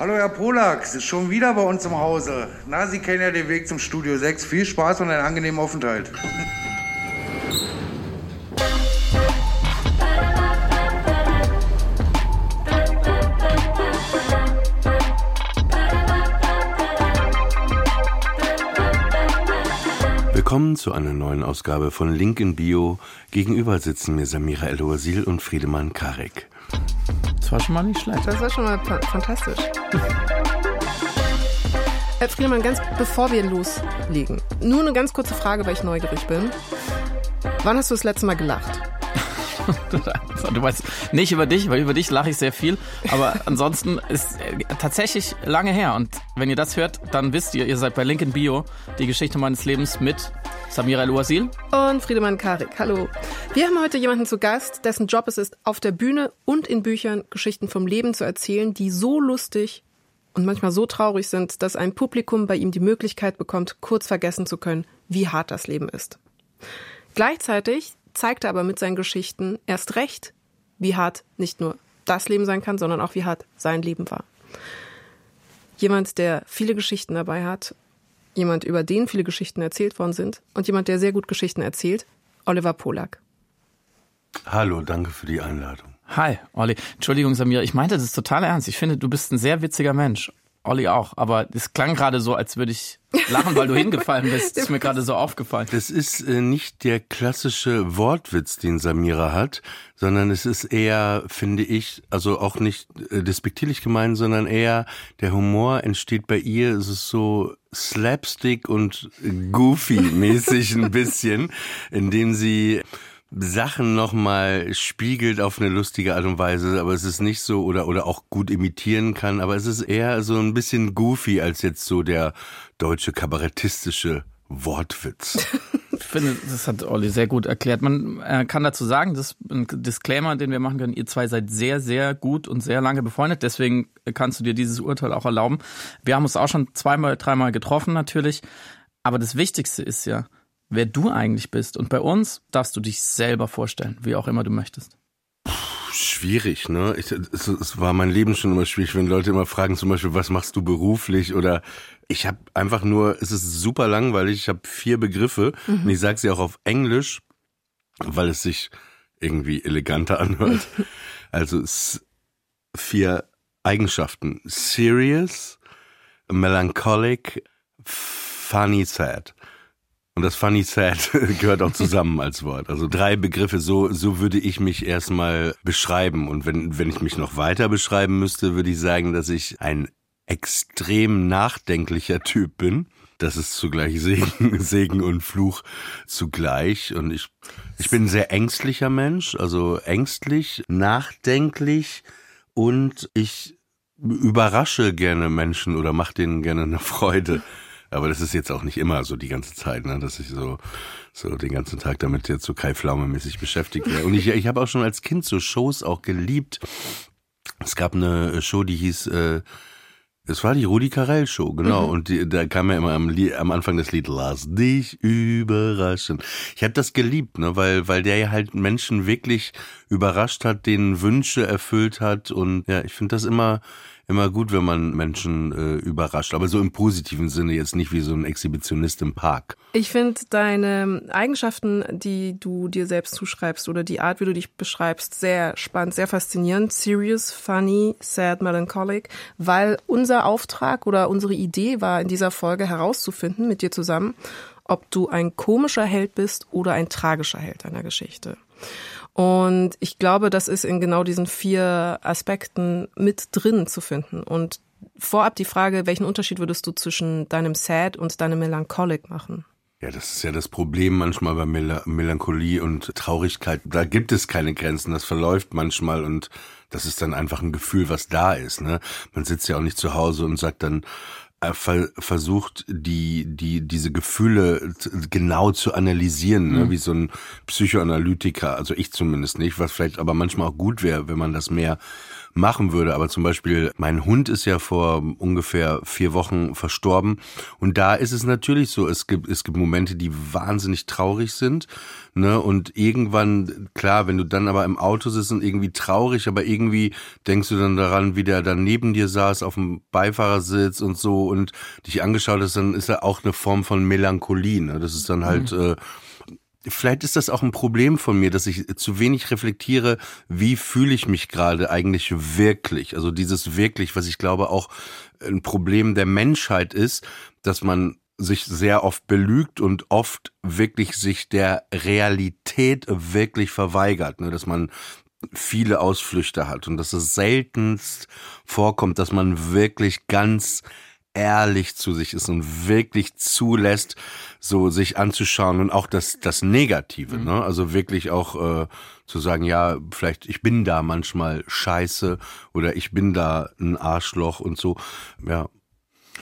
Hallo Herr Polak, schon wieder bei uns im Hause. Na, Sie kennen ja den Weg zum Studio 6. Viel Spaß und einen angenehmen Aufenthalt. Willkommen zu einer neuen Ausgabe von Link in Bio. Gegenüber sitzen mir Samira El-Oasil und Friedemann Karek. Das war schon mal nicht schlecht. Das war schon mal fantastisch. Herr Friedemann, ganz bevor wir loslegen, nur eine ganz kurze Frage, weil ich neugierig bin. Wann hast du das letzte Mal gelacht? du weißt nicht über dich, weil über dich lache ich sehr viel. Aber ansonsten ist äh, tatsächlich lange her. Und wenn ihr das hört, dann wisst ihr, ihr seid bei Lincoln Bio, die Geschichte meines Lebens mit Samira El-Ouasil und Friedemann Karik. Hallo. Wir haben heute jemanden zu Gast, dessen Job es ist, auf der Bühne und in Büchern Geschichten vom Leben zu erzählen, die so lustig und manchmal so traurig sind, dass ein Publikum bei ihm die Möglichkeit bekommt, kurz vergessen zu können, wie hart das Leben ist. Gleichzeitig zeigt er aber mit seinen Geschichten erst recht, wie hart nicht nur das Leben sein kann, sondern auch wie hart sein Leben war. Jemand, der viele Geschichten dabei hat, jemand, über den viele Geschichten erzählt worden sind und jemand, der sehr gut Geschichten erzählt, Oliver Polak. Hallo, danke für die Einladung. Hi, Olli. Entschuldigung, Samir, ich meinte das total ernst. Ich finde, du bist ein sehr witziger Mensch. Olli auch, aber es klang gerade so, als würde ich lachen, weil du hingefallen bist. Das ist mir gerade so aufgefallen. Das ist äh, nicht der klassische Wortwitz, den Samira hat, sondern es ist eher, finde ich, also auch nicht äh, despektierlich gemeint, sondern eher der Humor entsteht bei ihr, es ist so slapstick und goofy mäßig ein bisschen, indem sie Sachen nochmal spiegelt auf eine lustige Art und Weise, aber es ist nicht so oder oder auch gut imitieren kann, aber es ist eher so ein bisschen goofy als jetzt so der deutsche kabarettistische Wortwitz. Ich finde, das hat Olli sehr gut erklärt. Man äh, kann dazu sagen, das ist ein Disclaimer, den wir machen können. Ihr zwei seid sehr, sehr gut und sehr lange befreundet. Deswegen kannst du dir dieses Urteil auch erlauben. Wir haben uns auch schon zweimal, dreimal getroffen natürlich. Aber das Wichtigste ist ja, wer du eigentlich bist. Und bei uns darfst du dich selber vorstellen, wie auch immer du möchtest. Schwierig, ne? Ich, es, es war mein Leben schon immer schwierig, wenn Leute immer fragen, zum Beispiel, was machst du beruflich oder ich habe einfach nur, es ist super langweilig, ich habe vier Begriffe mhm. und ich sage sie auch auf Englisch, weil es sich irgendwie eleganter anhört. also vier Eigenschaften. Serious, melancholic, funny, sad. Und das funny sad gehört auch zusammen als Wort. Also drei Begriffe, so, so würde ich mich erstmal beschreiben. Und wenn, wenn ich mich noch weiter beschreiben müsste, würde ich sagen, dass ich ein extrem nachdenklicher Typ bin. Das ist zugleich Segen, Segen und Fluch zugleich. Und ich, ich bin ein sehr ängstlicher Mensch, also ängstlich, nachdenklich und ich überrasche gerne Menschen oder mache denen gerne eine Freude. Aber das ist jetzt auch nicht immer so die ganze Zeit, ne? dass ich so, so den ganzen Tag damit jetzt so Kai Pflaume-mäßig beschäftigt wäre. Und ich, ich habe auch schon als Kind so Shows auch geliebt. Es gab eine Show, die hieß, äh, es war die Rudi Carell Show, genau. Mhm. Und die, da kam ja immer am, am Anfang das Lied Lass dich überraschen. Ich habe das geliebt, ne, weil weil der ja halt Menschen wirklich überrascht hat, denen Wünsche erfüllt hat und ja, ich finde das immer immer gut, wenn man Menschen äh, überrascht, aber so im positiven Sinne jetzt nicht wie so ein Exhibitionist im Park. Ich finde deine Eigenschaften, die du dir selbst zuschreibst oder die Art, wie du dich beschreibst, sehr spannend, sehr faszinierend. Serious, funny, sad, melancholic, weil unser Auftrag oder unsere Idee war in dieser Folge herauszufinden mit dir zusammen, ob du ein komischer Held bist oder ein tragischer Held einer Geschichte. Und ich glaube, das ist in genau diesen vier Aspekten mit drin zu finden. Und vorab die Frage, welchen Unterschied würdest du zwischen deinem Sad und deinem Melancholic machen? Ja, das ist ja das Problem manchmal bei Mel Melancholie und Traurigkeit. Da gibt es keine Grenzen. Das verläuft manchmal und das ist dann einfach ein Gefühl, was da ist. Ne? Man sitzt ja auch nicht zu Hause und sagt dann, versucht, die, die, diese Gefühle genau zu analysieren, ne? Mhm. wie so ein Psychoanalytiker, also ich zumindest nicht, was vielleicht aber manchmal auch gut wäre, wenn man das mehr machen würde. Aber zum Beispiel, mein Hund ist ja vor ungefähr vier Wochen verstorben. Und da ist es natürlich so, es gibt, es gibt Momente, die wahnsinnig traurig sind. Ne? Und irgendwann, klar, wenn du dann aber im Auto sitzt und irgendwie traurig, aber irgendwie denkst du dann daran, wie der dann neben dir saß auf dem Beifahrersitz und so und dich angeschaut hast, dann ist da auch eine Form von Melancholie. Ne? Das ist dann halt, mhm. äh, vielleicht ist das auch ein Problem von mir, dass ich zu wenig reflektiere, wie fühle ich mich gerade eigentlich wirklich. Also dieses wirklich, was ich glaube auch ein Problem der Menschheit ist, dass man sich sehr oft belügt und oft wirklich sich der Realität wirklich verweigert, ne? dass man viele Ausflüchte hat und dass es seltenst vorkommt, dass man wirklich ganz ehrlich zu sich ist und wirklich zulässt, so sich anzuschauen und auch das, das Negative, mhm. ne? Also wirklich auch äh, zu sagen, ja, vielleicht ich bin da manchmal scheiße oder ich bin da ein Arschloch und so, ja.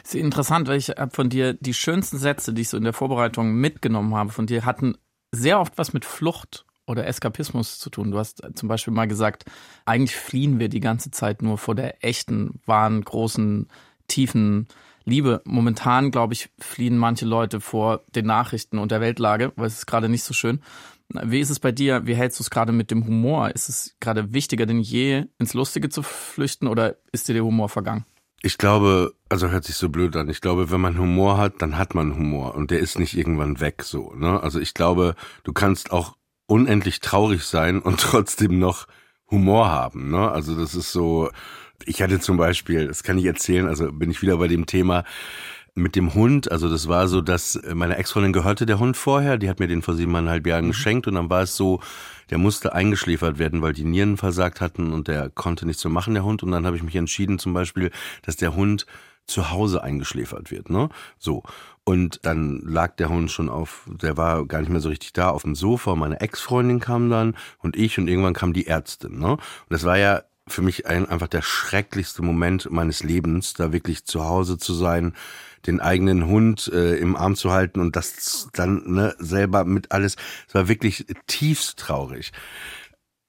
Ist interessant, weil ich von dir die schönsten Sätze, die ich so in der Vorbereitung mitgenommen habe, von dir hatten sehr oft was mit Flucht oder Eskapismus zu tun. Du hast zum Beispiel mal gesagt, eigentlich fliehen wir die ganze Zeit nur vor der echten, wahren, großen, tiefen Liebe. Momentan, glaube ich, fliehen manche Leute vor den Nachrichten und der Weltlage, weil es ist gerade nicht so schön. Wie ist es bei dir? Wie hältst du es gerade mit dem Humor? Ist es gerade wichtiger denn je, ins Lustige zu flüchten oder ist dir der Humor vergangen? Ich glaube, also hört sich so blöd an. Ich glaube, wenn man Humor hat, dann hat man Humor und der ist nicht irgendwann weg so. Ne? Also ich glaube, du kannst auch unendlich traurig sein und trotzdem noch Humor haben. Ne? Also das ist so, ich hatte zum Beispiel, das kann ich erzählen, also bin ich wieder bei dem Thema mit dem Hund. Also das war so, dass meine Ex-Freundin gehörte der Hund vorher, die hat mir den vor siebeneinhalb Jahren mhm. geschenkt und dann war es so, der musste eingeschläfert werden, weil die Nieren versagt hatten und der konnte nichts so machen, der Hund. Und dann habe ich mich entschieden zum Beispiel, dass der Hund zu Hause eingeschläfert wird, ne? So. Und dann lag der Hund schon auf, der war gar nicht mehr so richtig da, auf dem Sofa. Meine Ex-Freundin kam dann und ich und irgendwann kam die Ärztin, ne? Und das war ja für mich ein, einfach der schrecklichste Moment meines Lebens, da wirklich zu Hause zu sein, den eigenen Hund äh, im Arm zu halten und das dann ne, selber mit alles. Es war wirklich tiefst traurig.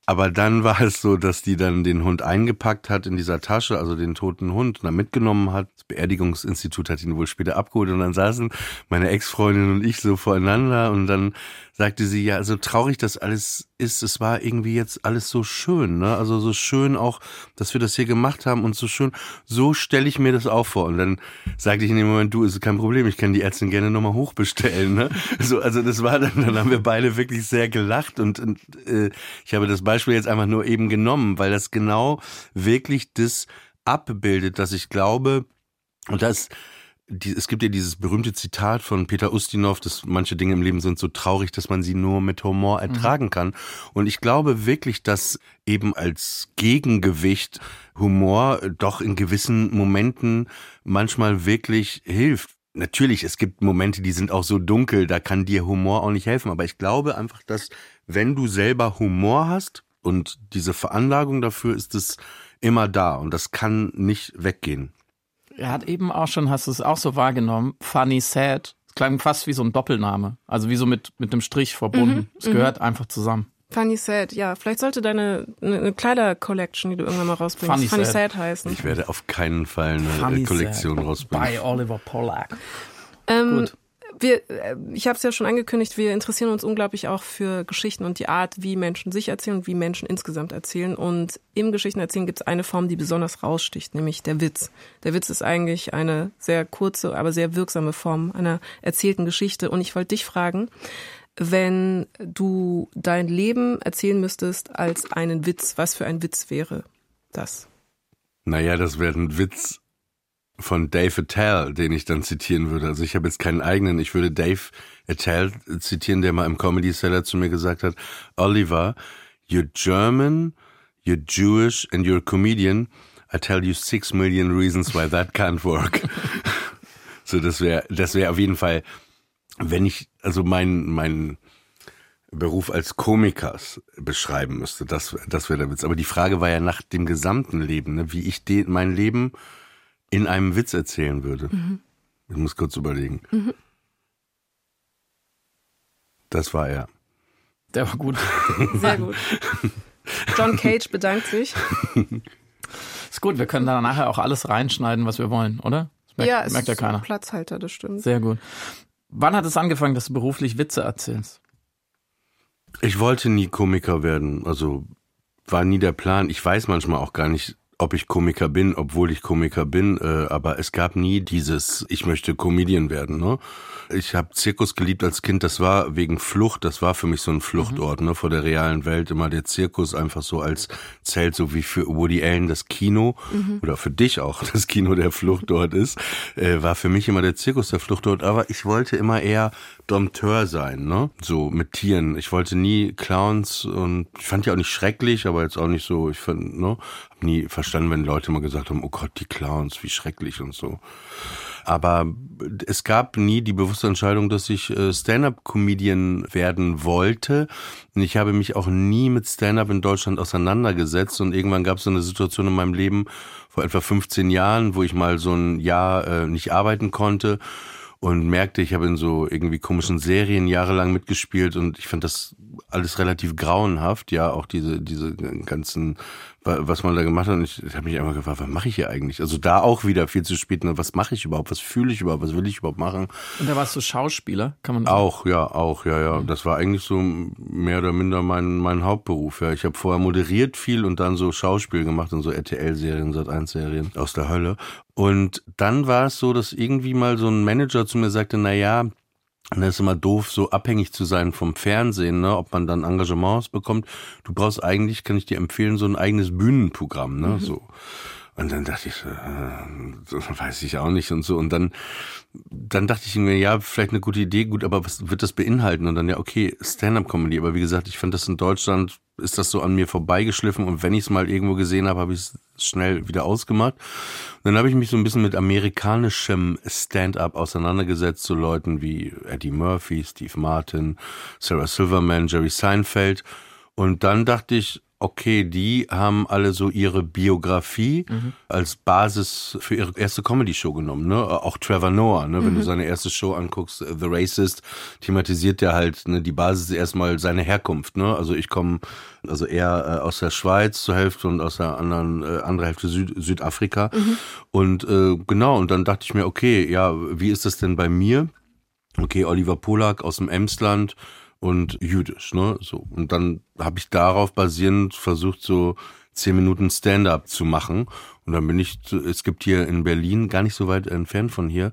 Aber dann war es so, dass die dann den Hund eingepackt hat in dieser Tasche, also den toten Hund, und dann mitgenommen hat. Das Beerdigungsinstitut hat ihn wohl später abgeholt und dann saßen meine Ex-Freundin und ich so voreinander und dann sagte sie, ja, so traurig das alles ist, es war irgendwie jetzt alles so schön, ne? Also so schön auch, dass wir das hier gemacht haben und so schön, so stelle ich mir das auch vor. Und dann sagte ich in dem Moment, du, ist kein Problem, ich kann die Ärztin gerne nochmal hochbestellen, ne? So, also das war dann, dann haben wir beide wirklich sehr gelacht und, und äh, ich habe das Beispiel jetzt einfach nur eben genommen, weil das genau wirklich das abbildet, dass ich glaube, und das die, es gibt ja dieses berühmte Zitat von Peter Ustinov, dass manche Dinge im Leben sind so traurig, dass man sie nur mit Humor mhm. ertragen mhm. kann. Und ich glaube wirklich, dass eben als Gegengewicht Humor doch in gewissen Momenten manchmal wirklich hilft. Natürlich, es gibt Momente, die sind auch so dunkel, da kann dir Humor auch nicht helfen. Aber ich glaube einfach, dass wenn du selber Humor hast und diese Veranlagung dafür ist es immer da und das kann nicht weggehen. Er hat eben auch schon, hast du es auch so wahrgenommen, Funny Sad. Das klang fast wie so ein Doppelname. Also wie so mit, mit einem Strich verbunden. Mhm, es gehört mhm. einfach zusammen. Funny Sad, ja. Vielleicht sollte deine eine Kleider-Collection, die du irgendwann mal rausbringst, Funny, Funny Sad. Sad. heißen. Ich werde auf keinen Fall eine Funny Kollektion Sad. rausbringen. Bei Oliver Pollack. Ähm, Gut wir, äh, ich habe es ja schon angekündigt, wir interessieren uns unglaublich auch für Geschichten und die Art, wie Menschen sich erzählen und wie Menschen insgesamt erzählen. Und im Geschichtenerzählen gibt es eine Form, die besonders raussticht, nämlich der Witz. Der Witz ist eigentlich eine sehr kurze, aber sehr wirksame Form einer erzählten Geschichte. Und ich wollte dich fragen, wenn du dein Leben erzählen müsstest als einen Witz, was für ein Witz wäre das? Naja, das wäre ein Witz von Dave Attell, den ich dann zitieren würde. Also ich habe jetzt keinen eigenen, ich würde Dave Attell zitieren, der mal im Comedy Seller zu mir gesagt hat, Oliver, you're German, you're Jewish and you're a comedian. I tell you six million reasons why that can't work. so, das wäre, das wäre auf jeden Fall, wenn ich, also mein, mein Beruf als Komikers beschreiben müsste, das, das wäre der Witz. Aber die Frage war ja nach dem gesamten Leben, ne? wie ich den, mein Leben in einem Witz erzählen würde. Mhm. Ich muss kurz überlegen. Mhm. Das war er. Der war gut. Sehr gut. John Cage bedankt sich. Ist gut, wir können da nachher auch alles reinschneiden, was wir wollen, oder? Das merkt, ja, es merkt ja ist keiner. ein Platzhalter, das stimmt. Sehr gut. Wann hat es angefangen, dass du beruflich Witze erzählst? Ich wollte nie Komiker werden, also war nie der Plan. Ich weiß manchmal auch gar nicht, ob ich Komiker bin, obwohl ich Komiker bin, äh, aber es gab nie dieses, ich möchte Comedian werden. Ne? Ich habe Zirkus geliebt als Kind, das war wegen Flucht, das war für mich so ein Fluchtort ne, vor der realen Welt. Immer der Zirkus einfach so als Zelt, so wie für Woody Allen das Kino oder für dich auch das Kino der Fluchtort ist, äh, war für mich immer der Zirkus der Fluchtort. Aber ich wollte immer eher Dompteur sein, ne? so mit Tieren. Ich wollte nie Clowns und ich fand die auch nicht schrecklich, aber jetzt auch nicht so, ich fand, ne, hab nie verstanden, wenn Leute mal gesagt haben, oh Gott, die Clowns, wie schrecklich und so. Aber es gab nie die bewusste Entscheidung, dass ich äh, Stand-up-Comedian werden wollte. Und ich habe mich auch nie mit Stand-up in Deutschland auseinandergesetzt. Und irgendwann gab es so eine Situation in meinem Leben vor etwa 15 Jahren, wo ich mal so ein Jahr äh, nicht arbeiten konnte und merkte, ich habe in so irgendwie komischen Serien jahrelang mitgespielt und ich fand das alles relativ grauenhaft, ja, auch diese diese ganzen was man da gemacht hat und ich, ich habe mich einfach gefragt, was mache ich hier eigentlich? Also da auch wieder viel zu spät, ne? was mache ich überhaupt? Was fühle ich überhaupt? Was will ich überhaupt machen? Und da warst du Schauspieler, kann man sagen? Auch, ja, auch, ja, ja. Das war eigentlich so mehr oder minder mein mein Hauptberuf, ja. Ich habe vorher moderiert viel und dann so Schauspiel gemacht in so RTL-Serien, Sat1-Serien aus der Hölle. Und dann war es so, dass irgendwie mal so ein Manager zu mir sagte, na ja, und das ist immer doof, so abhängig zu sein vom Fernsehen, ne, ob man dann Engagements bekommt. Du brauchst eigentlich, kann ich dir empfehlen, so ein eigenes Bühnenprogramm, ne, so. Und dann dachte ich, äh, das weiß ich auch nicht und so. Und dann, dann dachte ich mir, ja, vielleicht eine gute Idee, gut, aber was wird das beinhalten? Und dann ja, okay, Stand-up-Comedy. Aber wie gesagt, ich fand das in Deutschland, ist das so an mir vorbeigeschliffen. Und wenn ich es mal irgendwo gesehen habe, habe ich es schnell wieder ausgemacht. Und dann habe ich mich so ein bisschen mit amerikanischem Stand-up auseinandergesetzt, so Leuten wie Eddie Murphy, Steve Martin, Sarah Silverman, Jerry Seinfeld. Und dann dachte ich, okay, die haben alle so ihre Biografie mhm. als Basis für ihre erste Comedy-Show genommen. Ne? Auch Trevor Noah, ne? wenn du seine erste Show anguckst, The Racist, thematisiert ja halt, ne? die Basis erstmal seine Herkunft. Ne? Also ich komme also eher äh, aus der Schweiz zur Hälfte und aus der anderen äh, andere Hälfte Süd Südafrika. Mhm. Und äh, genau, und dann dachte ich mir, okay, ja, wie ist das denn bei mir? Okay, Oliver Polak aus dem Emsland, und jüdisch, ne? So. Und dann habe ich darauf basierend versucht, so zehn Minuten Stand-up zu machen. Und dann bin ich, es gibt hier in Berlin, gar nicht so weit entfernt von hier,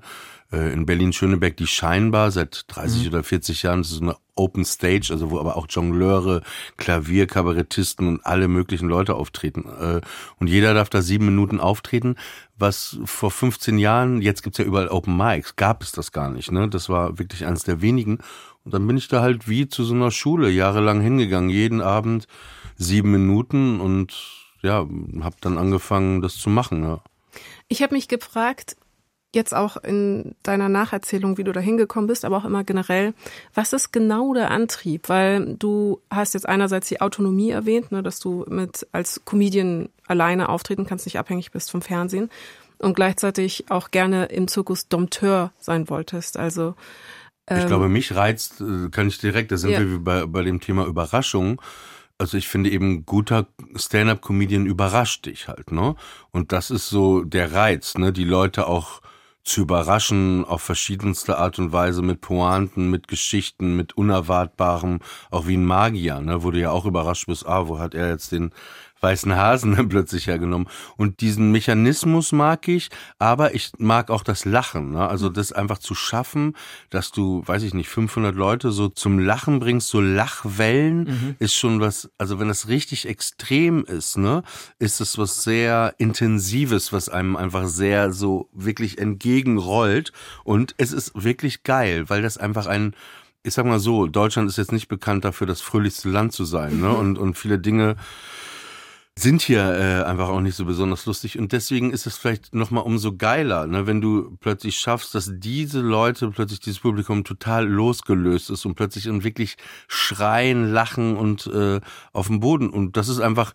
äh, in Berlin-Schöneberg die Scheinbar seit 30 mhm. oder 40 Jahren. Das ist eine Open Stage, also wo aber auch Jongleure, Klavier, Kabarettisten und alle möglichen Leute auftreten. Äh, und jeder darf da sieben Minuten auftreten, was vor 15 Jahren, jetzt gibt's ja überall Open Mics, gab es das gar nicht. Ne? Das war wirklich eines der wenigen. Und dann bin ich da halt wie zu so einer Schule jahrelang hingegangen, jeden Abend sieben Minuten und ja, habe dann angefangen, das zu machen. Ja. Ich habe mich gefragt, jetzt auch in deiner Nacherzählung, wie du da hingekommen bist, aber auch immer generell, was ist genau der Antrieb? Weil du hast jetzt einerseits die Autonomie erwähnt, ne, dass du mit als Comedian alleine auftreten kannst, nicht abhängig bist vom Fernsehen und gleichzeitig auch gerne im Zirkus Dompteur sein wolltest. Also ich ähm, glaube, mich reizt, äh, kann ich direkt, da sind Ja. wir bei, bei dem Thema Überraschung. Also ich finde eben, guter Stand-up-Comedian überrascht dich halt, ne? Und das ist so der Reiz, ne? Die Leute auch zu überraschen auf verschiedenste Art und Weise mit Pointen, mit Geschichten, mit Unerwartbarem, auch wie ein Magier, ne? Wo du ja auch überrascht bist, ah, wo hat er jetzt den weißen Hasen dann plötzlich hergenommen. Und diesen Mechanismus mag ich, aber ich mag auch das Lachen. Ne? Also das einfach zu schaffen, dass du, weiß ich nicht, 500 Leute so zum Lachen bringst, so Lachwellen, ist schon was, also wenn das richtig extrem ist, ne, ist es was sehr Intensives, was einem einfach sehr so wirklich entgegenrollt. Und es ist wirklich geil, weil das einfach ein ich sag mal so, Deutschland ist jetzt nicht bekannt dafür, das fröhlichste Land zu sein, ne? Und, und viele Dinge sind hier äh, einfach auch nicht so besonders lustig und deswegen ist es vielleicht noch mal umso geiler, ne, wenn du plötzlich schaffst, dass diese Leute plötzlich dieses Publikum total losgelöst ist und plötzlich dann wirklich schreien, lachen und äh, auf dem Boden und das ist einfach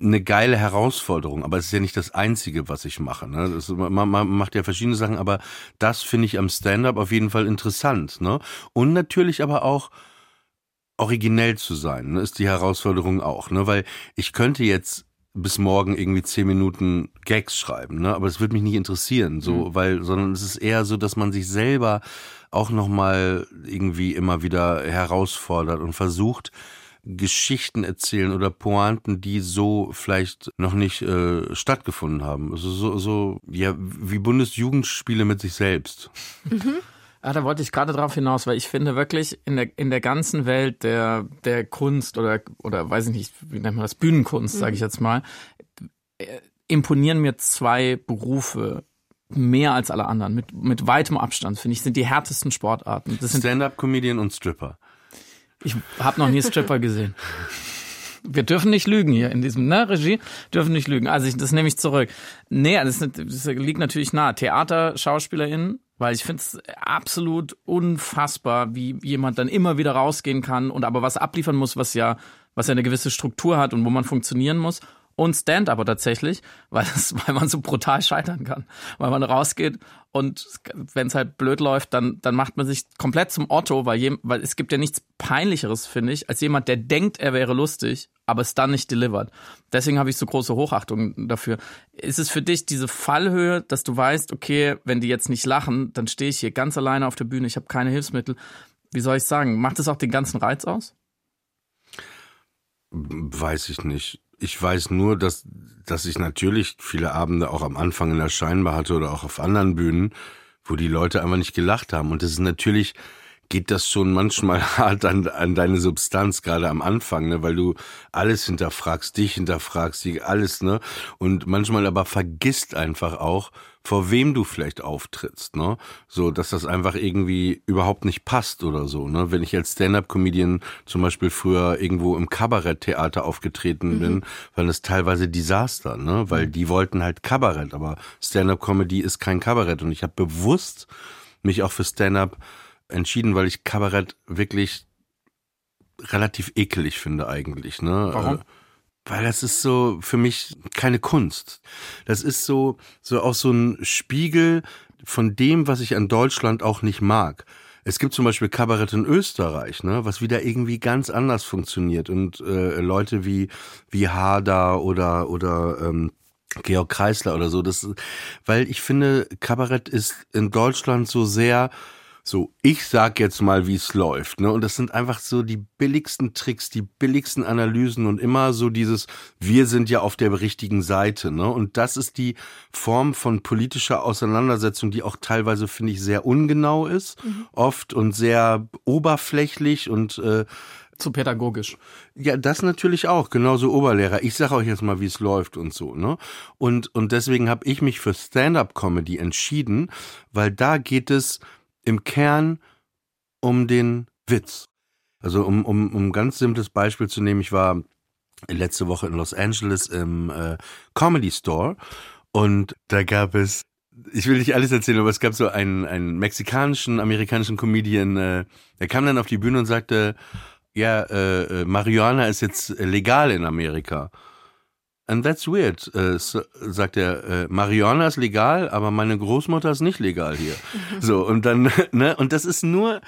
eine geile Herausforderung, aber es ist ja nicht das einzige, was ich mache. Ne? Das, man, man macht ja verschiedene Sachen, aber das finde ich am Stand-up auf jeden Fall interessant. Ne? Und natürlich aber auch originell zu sein, ne, ist die Herausforderung auch, ne? Weil ich könnte jetzt bis morgen irgendwie zehn Minuten Gags schreiben, ne? Aber es wird mich nicht interessieren, so, mhm. weil, sondern es ist eher so, dass man sich selber auch nochmal irgendwie immer wieder herausfordert und versucht, Geschichten erzählen oder Pointen, die so vielleicht noch nicht äh, stattgefunden haben. Also so, so, ja, wie Bundesjugendspiele mit sich selbst. Mhm. Ah, da wollte ich gerade drauf hinaus, weil ich finde wirklich in der, in der ganzen Welt der, der Kunst oder, oder weiß ich nicht, wie nennt man das, Bühnenkunst, mhm. sage ich jetzt mal, äh, imponieren mir zwei Berufe mehr als alle anderen, mit, mit weitem Abstand, finde ich, sind die härtesten Sportarten. Das sind Stand-up-Comedian und Stripper. Ich habe noch nie Stripper gesehen. Wir dürfen nicht lügen hier in diesem, ne, Regie? Dürfen nicht lügen. Also ich, das nehme ich zurück. Nee, das, das liegt natürlich nahe. Theater, SchauspielerInnen, weil ich finde es absolut unfassbar, wie jemand dann immer wieder rausgehen kann und aber was abliefern muss, was ja, was ja eine gewisse Struktur hat und wo man funktionieren muss und Stand-Upper tatsächlich, weil, das, weil man so brutal scheitern kann. Weil man rausgeht und wenn es halt blöd läuft, dann, dann macht man sich komplett zum Otto, weil, je, weil es gibt ja nichts Peinlicheres, finde ich, als jemand, der denkt, er wäre lustig, aber es dann nicht delivert. Deswegen habe ich so große Hochachtung dafür. Ist es für dich diese Fallhöhe, dass du weißt, okay, wenn die jetzt nicht lachen, dann stehe ich hier ganz alleine auf der Bühne, ich habe keine Hilfsmittel. Wie soll ich sagen? Macht es auch den ganzen Reiz aus? Weiß ich nicht. Ich weiß nur, dass, dass ich natürlich viele Abende auch am Anfang in der Scheinbar hatte oder auch auf anderen Bühnen, wo die Leute einfach nicht gelacht haben. Und das ist natürlich, geht das schon manchmal hart an, an deine Substanz, gerade am Anfang, ne, weil du alles hinterfragst, dich hinterfragst, die, alles, ne, und manchmal aber vergisst einfach auch, vor wem du vielleicht auftrittst, ne? So, dass das einfach irgendwie überhaupt nicht passt oder so, ne? Wenn ich als Stand-up-Comedian zum Beispiel früher irgendwo im Kabaretttheater aufgetreten mhm. bin, waren das teilweise Desaster, ne? Weil mhm. die wollten halt Kabarett, aber Stand-up-Comedy ist kein Kabarett und ich habe bewusst mich auch für Stand-up entschieden, weil ich Kabarett wirklich relativ ekelig finde eigentlich. Ne? Warum? Äh, weil das ist so für mich keine Kunst. Das ist so so auch so ein Spiegel von dem, was ich an Deutschland auch nicht mag. Es gibt zum Beispiel Kabarett in Österreich, ne, was wieder irgendwie ganz anders funktioniert und äh, Leute wie wie Hader oder oder ähm, Georg Kreisler oder so, das, weil ich finde, Kabarett ist in Deutschland so sehr so, ich sag jetzt mal, wie es läuft, ne? Und das sind einfach so die billigsten Tricks, die billigsten Analysen und immer so dieses, wir sind ja auf der richtigen Seite, ne? Und das ist die Form von politischer Auseinandersetzung, die auch teilweise, finde ich, sehr ungenau ist, mhm. oft und sehr oberflächlich und äh, zu pädagogisch. Ja, das natürlich auch, genauso Oberlehrer. Ich sage euch jetzt mal, wie es läuft und so, ne? Und und deswegen habe ich mich für Stand-up Comedy entschieden, weil da geht es im Kern um den Witz. Also um, um, um ein ganz simples Beispiel zu nehmen, ich war letzte Woche in Los Angeles im äh, Comedy Store und da gab es, ich will nicht alles erzählen, aber es gab so einen, einen mexikanischen, amerikanischen Comedian, äh, der kam dann auf die Bühne und sagte, ja, äh, äh Marihuana ist jetzt legal in Amerika. And that's weird, äh, so, sagt er. Äh, Marihuana ist legal, aber meine Großmutter ist nicht legal hier. so, und dann, ne, und das ist nur,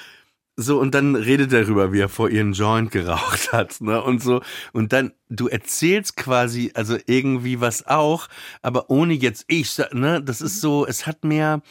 so, und dann redet er darüber, wie er vor ihren Joint geraucht hat, ne, und so. Und dann, du erzählst quasi, also irgendwie was auch, aber ohne jetzt ich, ne, das ist so, es hat mehr,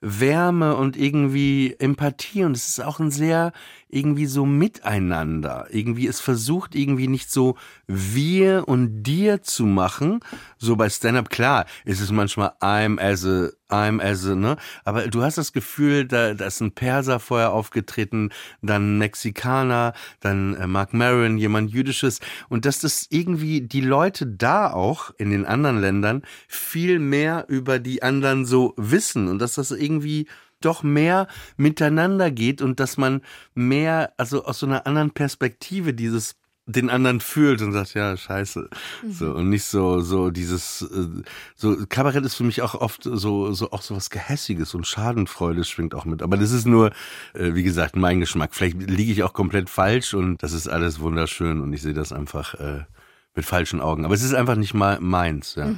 Wärme und irgendwie Empathie und es ist auch ein sehr irgendwie so miteinander. Irgendwie es versucht irgendwie nicht so wir und dir zu machen. So bei Stand-up klar ist es manchmal I'm as a I'm as a, ne? Aber du hast das Gefühl, da, da ist ein Perser vorher aufgetreten, dann Mexikaner, dann äh, Mark Maron, jemand Jüdisches und dass das irgendwie die Leute da auch in den anderen Ländern viel mehr über die anderen so wissen und dass das irgendwie doch mehr miteinander geht und dass man mehr, also aus so einer anderen Perspektive dieses den anderen fühlt und sagt, ja, scheiße. Mhm. So, und nicht so, so dieses, äh, so, Kabarett ist für mich auch oft so, so, auch so was Gehässiges und Schadenfreude schwingt auch mit. Aber das ist nur, äh, wie gesagt, mein Geschmack. Vielleicht liege ich auch komplett falsch und das ist alles wunderschön und ich sehe das einfach, äh, mit falschen Augen. Aber es ist einfach nicht mal meins. Ja.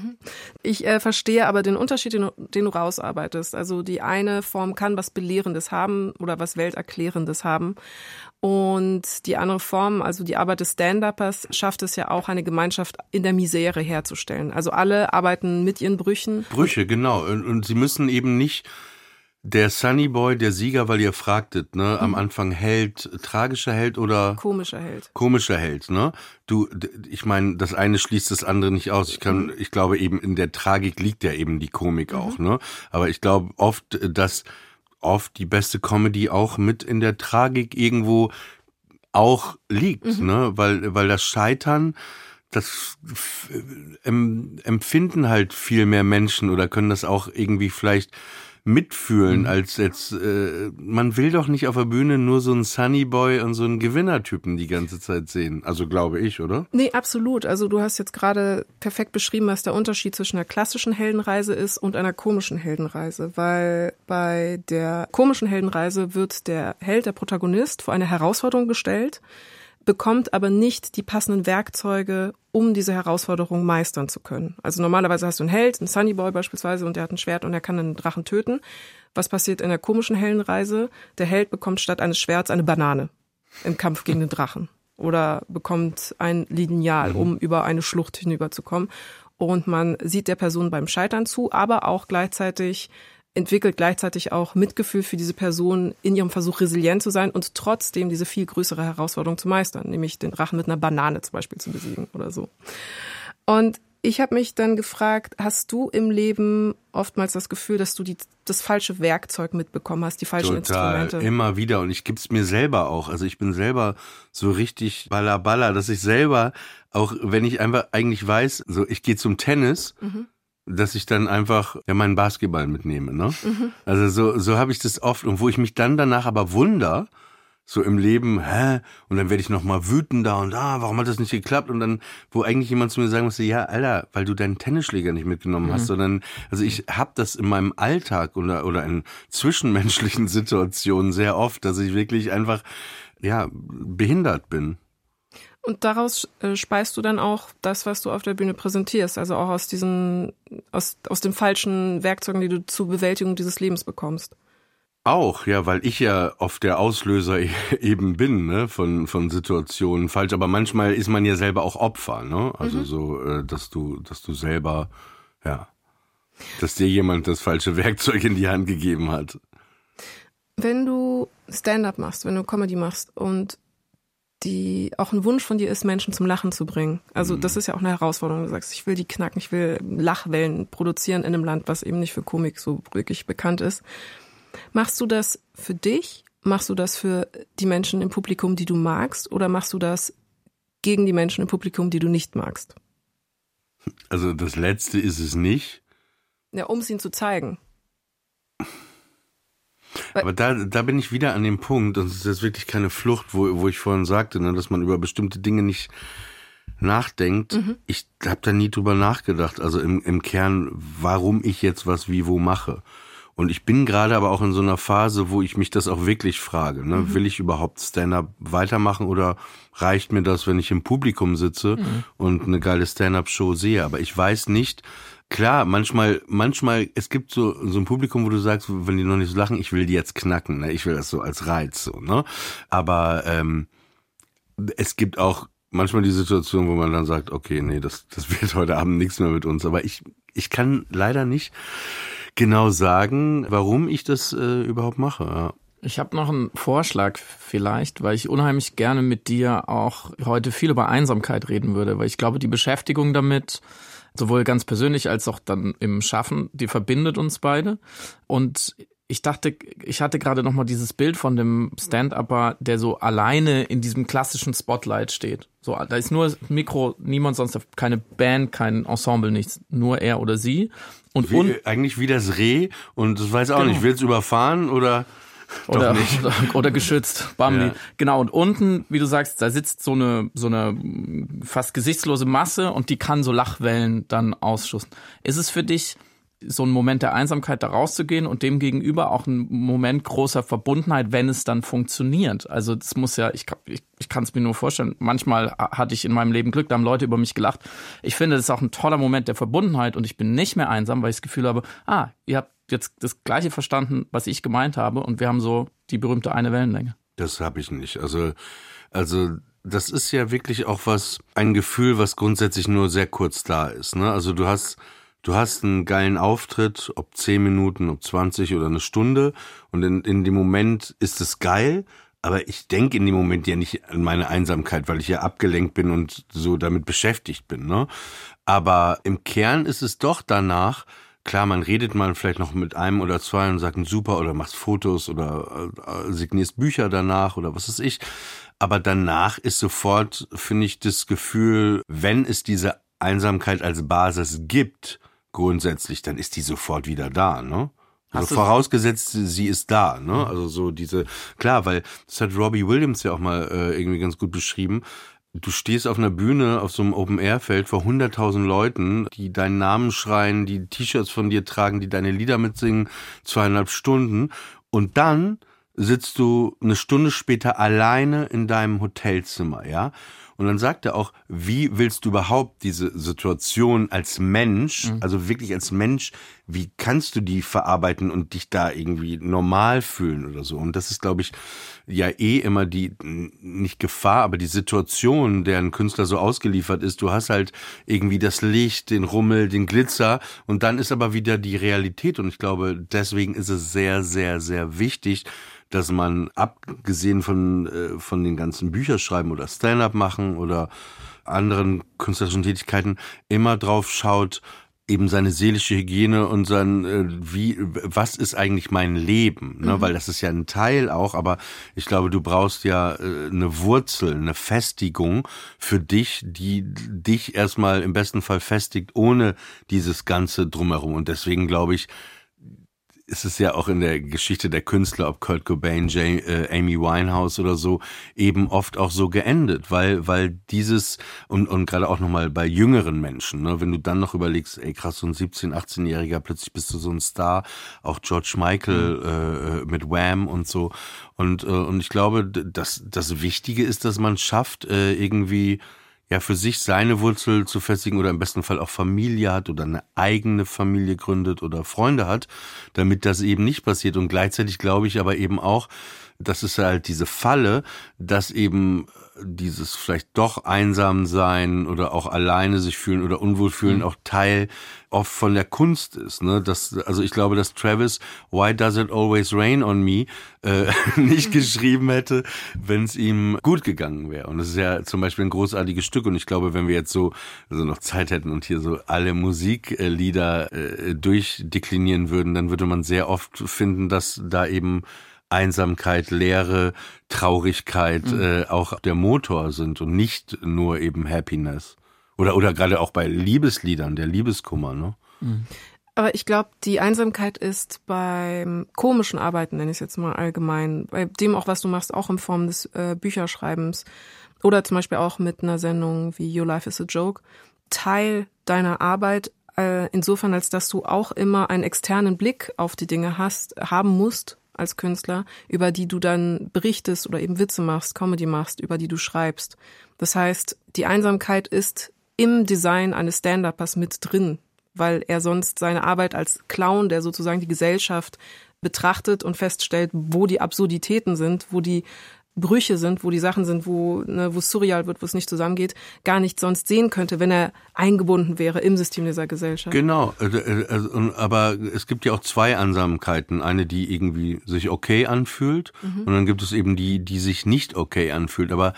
Ich äh, verstehe aber den Unterschied, den, du- den du rausarbeitest. Also die eine Form kann was Belehrendes haben oder was Welterklärendes haben. Und die andere Form, also die Arbeit des Stand-Uppers, schafft es ja auch, eine Gemeinschaft in der Misere herzustellen. Also alle arbeiten mit ihren Brüchen. Brüche, genau. Und, und sie müssen eben nicht der Sunny Boy, der Sieger, weil ihr fragtet, ne, am Anfang Held, tragischer Held oder Komischer Held. komischer Held, ne? Du, ich meine, das eine schließt das andere nicht aus. Ich kann, ich glaube eben in der Tragik liegt ja eben die Komik auch, ne? Aber ich glaube oft, äh, dass oft die beste Comedy auch mit in der Tragik irgendwo auch liegt, ne? Weil, weil das Scheitern, das em, empfinden halt viel mehr Menschen oder können das auch irgendwie vielleicht mitfühlen, als jetzt, äh, man will doch nicht auf der Bühne nur so einen Sunny Boy und so einen Gewinnertypen die ganze Zeit sehen. Also glaube ich, oder? Nee, absolut. Also du hast jetzt gerade perfekt beschrieben, was der Unterschied zwischen einer klassischen Heldenreise ist und einer komischen Heldenreise. Weil bei der komischen Heldenreise wird der Held, der Protagonist, vor eine Herausforderung gestellt, bekommt aber nicht die passenden Werkzeuge, um diese Herausforderung meistern zu können. Also normalerweise hast du einen Held, einen Sunny Boy beispielsweise, und der hat ein Schwert und er kann einen Drachen töten. Was passiert in der komischen Heldenreise? Der Held bekommt statt eines Schwerts eine Banane im Kampf gegen den Drachen oder bekommt ein Lineal, um über eine Schlucht hinüberzukommen. Und man sieht der Person beim Scheitern zu, aber auch gleichzeitig entwickelt gleichzeitig auch Mitgefühl für diese Person in ihrem Versuch resilient zu sein und trotzdem diese viel größere Herausforderung zu meistern, nämlich den Drachen mit einer Banane zum Beispiel zu besiegen oder so. Und ich habe mich dann gefragt, hast du im Leben oftmals das Gefühl, dass du die, das falsche Werkzeug mitbekommen hast, die falschen Total, Instrumente? immer wieder. Und ich gib's mir selber auch. Also ich bin selber so richtig baller baller, dass ich selber, auch wenn ich einfach eigentlich weiß, so ich gehe zum Tennis, dass ich dann einfach ja meinen Basketball mitnehme. Ne? Also so, so habe ich das oft. Und wo ich mich dann danach aber wunder, so im Leben, hä? Und dann werde ich noch mal wütender und ah, warum hat das nicht geklappt? Und dann, wo eigentlich jemand zu mir sagen musste, ja, Alter, weil du deinen Tennisschläger nicht mitgenommen hast, sondern, also ich habe das in meinem Alltag oder, oder in zwischenmenschlichen Situationen sehr oft, dass ich wirklich einfach, ja, behindert bin. Und daraus äh, speist du dann auch das, was du auf der Bühne präsentierst, also auch aus diesen, aus, aus den falschen Werkzeugen, die du zur Bewältigung dieses Lebens bekommst. Auch, ja, weil ich ja oft der Auslöser eben bin, ne, von, von Situationen falsch. Aber manchmal ist man ja selber auch Opfer, ne? Also so, äh, dass du, dass du selber, ja, dass dir jemand das falsche Werkzeug in die Hand gegeben hat. Wenn du Stand-up machst, wenn du Comedy machst und die auch ein Wunsch von dir ist, Menschen zum Lachen zu bringen. Also das ist ja auch eine Herausforderung. Du sagst, ich will die knacken, ich will Lachwellen produzieren in einem Land, was eben nicht für Komik so wirklich bekannt ist. Machst du das für dich? Machst du das für die Menschen im Publikum, die du magst? Oder machst du das gegen die Menschen im Publikum, die du nicht magst? Also das letzte ist es nicht. Ja, um es ihnen zu zeigen. Aber da, da bin ich wieder an dem Punkt, und es ist jetzt wirklich keine Flucht, wo, wo ich vorhin sagte, ne, dass man über bestimmte Dinge nicht nachdenkt. Ich habe da nie drüber nachgedacht. Also im, im Kern, warum ich jetzt was wie wo mache. Und ich bin gerade aber auch in so einer Phase, wo ich mich das auch wirklich frage. Ne? Will ich überhaupt Stand-up weitermachen oder reicht mir das, wenn ich im Publikum sitze und eine geile Stand-up-Show sehe? Aber ich weiß nicht, Klar, manchmal, manchmal, es gibt so, so ein Publikum, wo du sagst, wenn die noch nicht so lachen, ich will die jetzt knacken, ne? ich will das so als Reiz, so, ne? Aber ähm, es gibt auch manchmal die Situation, wo man dann sagt, okay, nee, das, das wird heute Abend nichts mehr mit uns. Aber ich, ich kann leider nicht genau sagen, warum ich das äh, überhaupt mache. Ja. Ich habe noch einen Vorschlag vielleicht, weil ich unheimlich gerne mit dir auch heute viel über Einsamkeit reden würde, weil ich glaube, die Beschäftigung damit, sowohl ganz persönlich als auch dann im Schaffen, die verbindet uns beide. Und ich dachte, ich hatte gerade noch mal dieses Bild von dem Stand-Upper, der so alleine in diesem klassischen Spotlight steht. So, da ist nur das Mikro, niemand sonst, keine Band, kein Ensemble, nichts, nur er oder sie. Und, Wie, un eigentlich wie das Reh und das weiß auch Genau. nicht, will's überfahren oder oder, oder, oder geschützt. Bambi. Ja. Genau, und unten, wie du sagst, da sitzt so eine, so eine mm, fast gesichtslose Masse und die kann so Lachwellen dann ausschussen. Ist es für dich so ein Moment der Einsamkeit da rauszugehen und dem gegenüber auch ein Moment großer Verbundenheit, wenn es dann funktioniert. Also das muss ja, ich, ich, ich kann es mir nur vorstellen, manchmal hatte ich in meinem Leben Glück, da haben Leute über mich gelacht. Ich finde, das ist auch ein toller Moment der Verbundenheit und ich bin nicht mehr einsam, weil ich das Gefühl habe, ah, ihr habt jetzt das gleiche verstanden, was ich gemeint habe und wir haben so die berühmte eine Wellenlänge. Das habe ich nicht. Also, also das ist ja wirklich auch was, ein Gefühl, was grundsätzlich nur sehr kurz da ist. Ne? Also du hast du hast einen geilen Auftritt, ob zehn Minuten, ob 20 oder eine Stunde und in, in dem Moment ist es geil, aber ich denke in dem Moment ja nicht an meine Einsamkeit, weil ich ja abgelenkt bin und so damit beschäftigt bin. Ne? Aber im Kern ist es doch danach, klar, man redet mal vielleicht noch mit einem oder zwei und sagt super oder machst Fotos oder äh, signierst Bücher danach oder was weiß ich. Aber danach ist sofort, finde ich, das Gefühl, wenn es diese Einsamkeit als Basis gibt, grundsätzlich, dann ist die sofort wieder da, ne? Also vorausgesetzt, sie ist da, ne? Also so diese, klar, weil das hat Robbie Williams ja auch mal äh, irgendwie ganz gut beschrieben. Du stehst auf einer Bühne auf so einem Open-Air-Feld vor 100.000 Leuten, die deinen Namen schreien, die T-Shirts von dir tragen, die deine Lieder mitsingen, zweieinhalb Stunden. Und dann sitzt du eine Stunde später alleine in deinem Hotelzimmer, ja? Und dann sagt er auch, wie willst du überhaupt diese Situation als Mensch, mhm. also wirklich als Mensch, wie kannst du die verarbeiten und dich da irgendwie normal fühlen oder so? Und das ist, glaube ich, ja eh immer die, nicht Gefahr, aber die Situation, der ein Künstler so ausgeliefert ist. Du hast halt irgendwie das Licht, den Rummel, den Glitzer und dann ist aber wieder die Realität. Und ich glaube, deswegen ist es sehr, sehr, sehr wichtig, dass man abgesehen von, äh, von den ganzen Bücherschreiben oder Stand-up machen oder anderen künstlerischen Tätigkeiten immer drauf schaut, eben seine seelische Hygiene und sein äh, wie was ist eigentlich mein Leben ne mhm. weil das ist ja ein Teil auch aber ich glaube du brauchst ja äh, eine Wurzel eine Festigung für dich die dich erstmal im besten Fall festigt ohne dieses ganze drumherum und deswegen glaube ich ist es ja auch in der Geschichte der Künstler, ob Kurt Cobain, Jay, äh, Amy Winehouse oder so, eben oft auch so geendet, weil, weil dieses, und, und gerade auch nochmal bei jüngeren Menschen, ne, wenn du dann noch überlegst, ey krass, so ein 17-, 18-Jähriger, plötzlich bist du so ein Star, auch George Michael mhm. äh, mit Wham und so. Und, äh, und ich glaube, dass das Wichtige ist, dass man schafft, äh, irgendwie ja für sich seine Wurzel zu festigen oder im besten Fall auch Familie hat oder eine eigene Familie gründet oder Freunde hat, damit das eben nicht passiert. Und gleichzeitig glaube ich aber eben auch, das ist halt diese Falle, dass eben dieses vielleicht doch einsam sein oder auch alleine sich fühlen oder unwohl fühlen mhm. auch Teil oft von der Kunst ist. Ne? Das, also ich glaube, dass Travis Why Does It Always Rain on Me äh, nicht geschrieben hätte, wenn es ihm gut gegangen wäre. Und das ist ja zum Beispiel ein großartiges Stück. Und ich glaube, wenn wir jetzt so also noch Zeit hätten und hier so alle Musiklieder äh, durchdeklinieren würden, dann würde man sehr oft finden, dass da eben Einsamkeit, Leere, Traurigkeit mhm. äh, auch der Motor sind und nicht nur eben Happiness. Oder, oder gerade auch bei Liebesliedern, der Liebeskummer, ne? Mhm. Aber ich glaube, die Einsamkeit ist beim komischen Arbeiten, nenne ich es jetzt mal allgemein, bei dem auch, was du machst, auch in Form des äh, Bücherschreibens oder zum Beispiel auch mit einer Sendung wie Your Life is a Joke, Teil deiner Arbeit, äh, insofern, als dass du auch immer einen externen Blick auf die Dinge hast, haben musst, als Künstler, über die du dann berichtest oder eben Witze machst, Comedy machst, über die du schreibst. Das heißt, die Einsamkeit ist im Design eines Stand-Uppers mit drin, weil er sonst seine Arbeit als Clown, der sozusagen die Gesellschaft betrachtet und feststellt, wo die Absurditäten sind, wo die Brüche sind, wo die Sachen sind, wo ne, wo es surreal wird, wo es nicht zusammengeht, gar nicht sonst sehen könnte, wenn er eingebunden wäre im System dieser Gesellschaft. Genau, äh, äh, also, aber es gibt ja auch zwei Ansamkeiten. Eine, die irgendwie sich okay anfühlt mhm. und dann gibt es eben die, die sich nicht okay anfühlt. Aber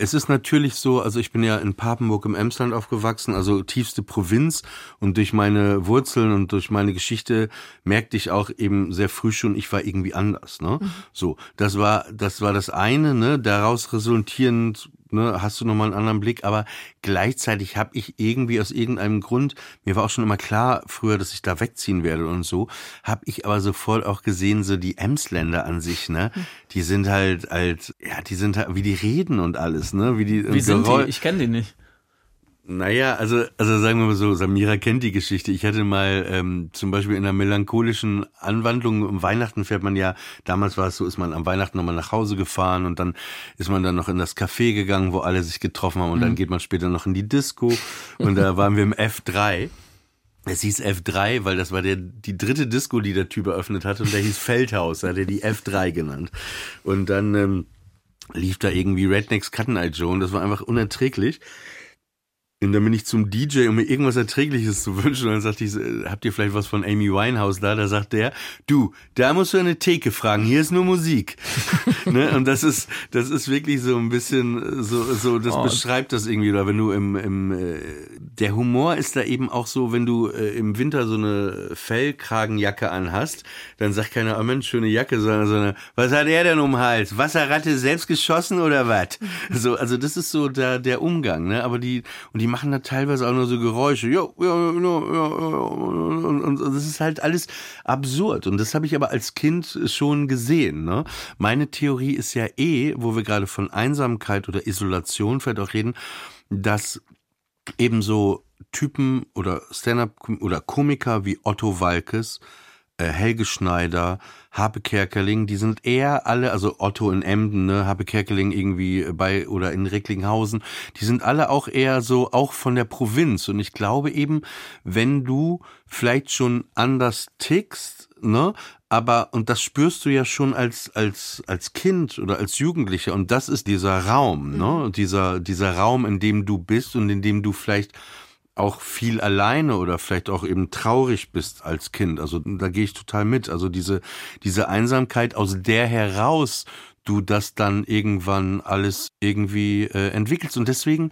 es ist natürlich so, also ich bin ja in Papenburg im Emsland aufgewachsen, also tiefste Provinz und durch meine Wurzeln und durch meine Geschichte merkte ich auch eben sehr früh schon, ich war irgendwie anders, ne? Mhm. So, das war das war das eine, ne, daraus resultierend ne, hast du nochmal einen anderen Blick, aber gleichzeitig habe ich irgendwie aus irgendeinem Grund, mir war auch schon immer klar früher, dass ich da wegziehen werde und so, habe ich aber sofort auch gesehen, so die Emsländer an sich, ne, die sind halt, halt, ja, die sind halt, wie die reden und alles, ne, wie die, wie sind die? Ich kenne die nicht. Naja, also, also sagen wir mal so, Samira kennt die Geschichte. Ich hatte mal ähm, zum Beispiel in einer melancholischen Anwandlung, um Weihnachten fährt man ja, damals war es so, ist man am Weihnachten nochmal nach Hause gefahren und dann ist man dann noch in das Café gegangen, wo alle sich getroffen haben und mhm. dann geht man später noch in die Disco und da waren wir im F3. Es hieß F3, weil das war der, die dritte Disco, die der Typ eröffnet hatte und der hieß Feldhaus, da hat er die F3 genannt. Und dann ähm, lief da irgendwie Rednecks Cut Eye Joe und das war einfach unerträglich. Und dann bin ich zum DJ, um mir irgendwas Erträgliches zu wünschen. Und dann sagte ich, äh, habt ihr vielleicht was von Amy Winehouse da? Da sagt der, du, da musst du eine Theke fragen, hier ist nur Musik. ne? Und das ist, das ist wirklich so ein bisschen, so, so, das oh. beschreibt das irgendwie. Oder wenn du im, im, äh, der Humor ist da eben auch so, wenn du äh, im Winter so eine Fellkragenjacke anhast, dann sagt keiner, oh Mensch, schöne Jacke, sondern, sondern, was hat er denn um den Hals? Wasserratte selbst geschossen oder was? So, also das ist so der, der Umgang, ne? Aber die, und die machen da teilweise auch nur so Geräusche. Ja, ja, ja, ja, und, und, das ist halt alles absurd. Und das habe ich aber als Kind schon gesehen. Ne? Meine Theorie ist ja eh, wo wir gerade von Einsamkeit oder Isolation vielleicht auch reden, dass ebenso Typen oder Stand-up oder Komiker wie Otto Walkes äh, Helge Schneider, Habe Kerkeling, die sind eher alle, also Otto in Emden, ne, Habe Kerkeling irgendwie bei oder in Recklinghausen, die sind alle auch eher so, auch von der Provinz. Und ich glaube eben, wenn du vielleicht schon anders tickst, ne, aber und das spürst du ja schon als als als Kind oder als Jugendlicher und das ist dieser Raum, ne, mhm. dieser dieser Raum, in dem du bist und in dem du vielleicht auch viel alleine oder vielleicht auch eben traurig bist als Kind. Also da gehe ich total mit. Also diese, diese Einsamkeit, aus der heraus du das dann irgendwann alles irgendwie äh, entwickelst. Und deswegen,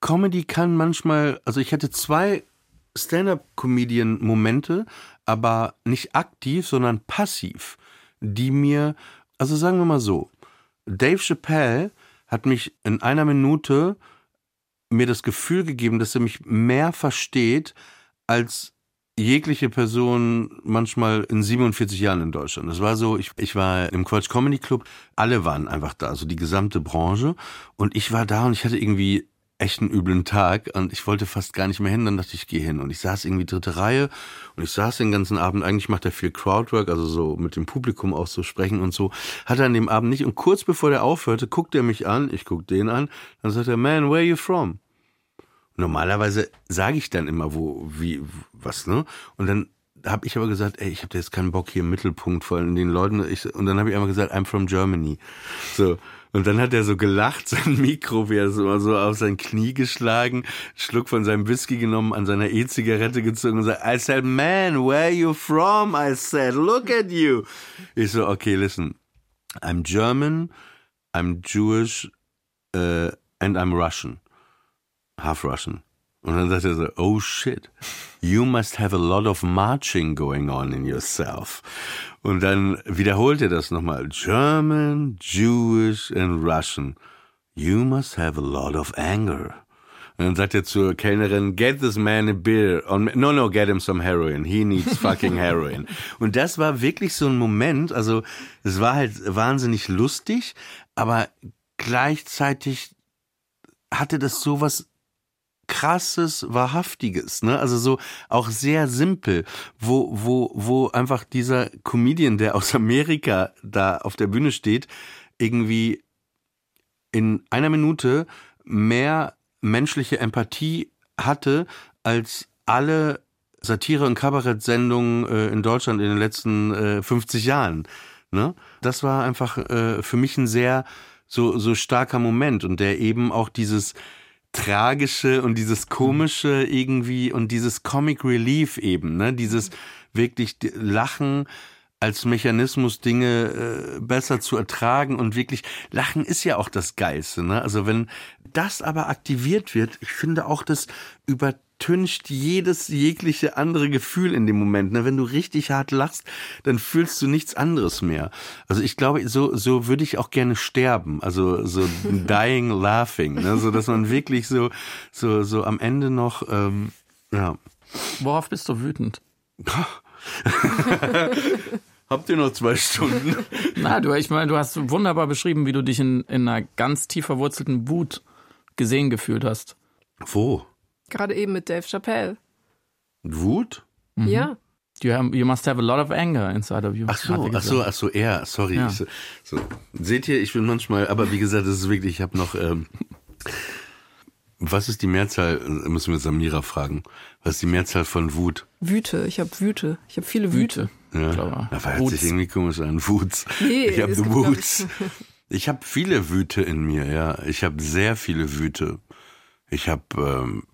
Comedy kann manchmal, also ich hatte zwei Stand-up-Comedian-Momente, aber nicht aktiv, sondern passiv, die mir, also sagen wir mal so, Dave Chappelle hat mich in einer Minute mir das Gefühl gegeben, dass er mich mehr versteht als jegliche Person manchmal in 47 Jahren in Deutschland. Das war so, ich, ich war im Quatsch Comedy Club, alle waren einfach da, also die gesamte Branche und ich war da und ich hatte irgendwie echt einen üblen Tag und ich wollte fast gar nicht mehr hin, dann dachte ich, ich gehe hin und ich saß irgendwie dritte Reihe und ich saß den ganzen Abend, eigentlich macht er viel Crowdwork, also so mit dem Publikum auch so sprechen und so, hat er an dem Abend nicht und kurz bevor der aufhörte, guckt er mich an, ich guck den an, dann sagt er, man, where are you from? Normalerweise sage ich dann immer, wo, wie, was, ne? Und dann habe ich aber gesagt, ey, ich habe jetzt keinen Bock hier im Mittelpunkt von den Leuten. Ich, und dann habe ich einfach gesagt, I'm from Germany. So, und dann hat er so gelacht, sein Mikro, wie er so, so auf sein Knie geschlagen, Schluck von seinem Whisky genommen, an seiner E-Zigarette gezogen und sagt, I said, man, where you from? I said, look at you. Ich so, okay, listen, I'm German, I'm Jewish, uh, and I'm Russian. Half Russian. Und dann sagt er so, oh shit, you must have a lot of marching going on in yourself. Und dann wiederholt er das nochmal. German, Jewish and Russian. You must have a lot of anger. Und dann sagt er zur Kellnerin, get this man a beer. no, no, get him some heroin. He needs fucking heroin. Und das war wirklich so ein Moment, also es war halt wahnsinnig lustig, aber gleichzeitig hatte das sowas krasses, wahrhaftiges, ne? Also so auch sehr simpel, wo wo wo einfach dieser Comedian, der aus Amerika da auf der Bühne steht, irgendwie in einer Minute mehr menschliche Empathie hatte als alle Satire- und Kabarettsendungen äh, in Deutschland in den letzten äh, 50 Jahren. Ne? Das war einfach äh, für mich ein sehr so so starker Moment und der eben auch dieses Tragische und dieses Komische irgendwie und dieses Comic Relief eben, ne? Dieses wirklich Lachen als Mechanismus Dinge äh, besser zu ertragen und wirklich Lachen ist ja auch das Geilste, ne? Also wenn das aber aktiviert wird, ich finde auch das über übertüncht jedes jegliche andere Gefühl in dem Moment. Ne? Wenn du richtig hart lachst, dann fühlst du nichts anderes mehr. Also ich glaube, so so würde ich auch gerne sterben. Also so dying laughing, ne? so dass man wirklich so so so am Ende noch ähm, ja. Worauf bist du wütend? Habt ihr noch zwei Stunden? Na, du, ich meine, du hast wunderbar beschrieben, wie du dich in, in einer ganz tief verwurzelten Wut gesehen gefühlt hast. Wo? Gerade eben mit Dave Chappelle. Wut? Ja. You, have, you must have a lot of anger inside of you. Ach so, er ach so, ach so, er, sorry. Ja. Ich, so, so. Seht ihr, ich bin manchmal, aber wie gesagt, das ist wirklich, ich habe noch, ähm, was ist die Mehrzahl, äh, müssen wir Samira fragen, was ist die Mehrzahl von Wut? Wüte. Ich habe Wüte. Ich habe viele Wüte. Wüte. Ja, glaube, da hört sich irgendwie komisch an, Wuts. Nee, ich habe Wuts. Ich habe viele Wüte in mir, ja. Ich habe sehr viele Wüte. Ich habe, ähm,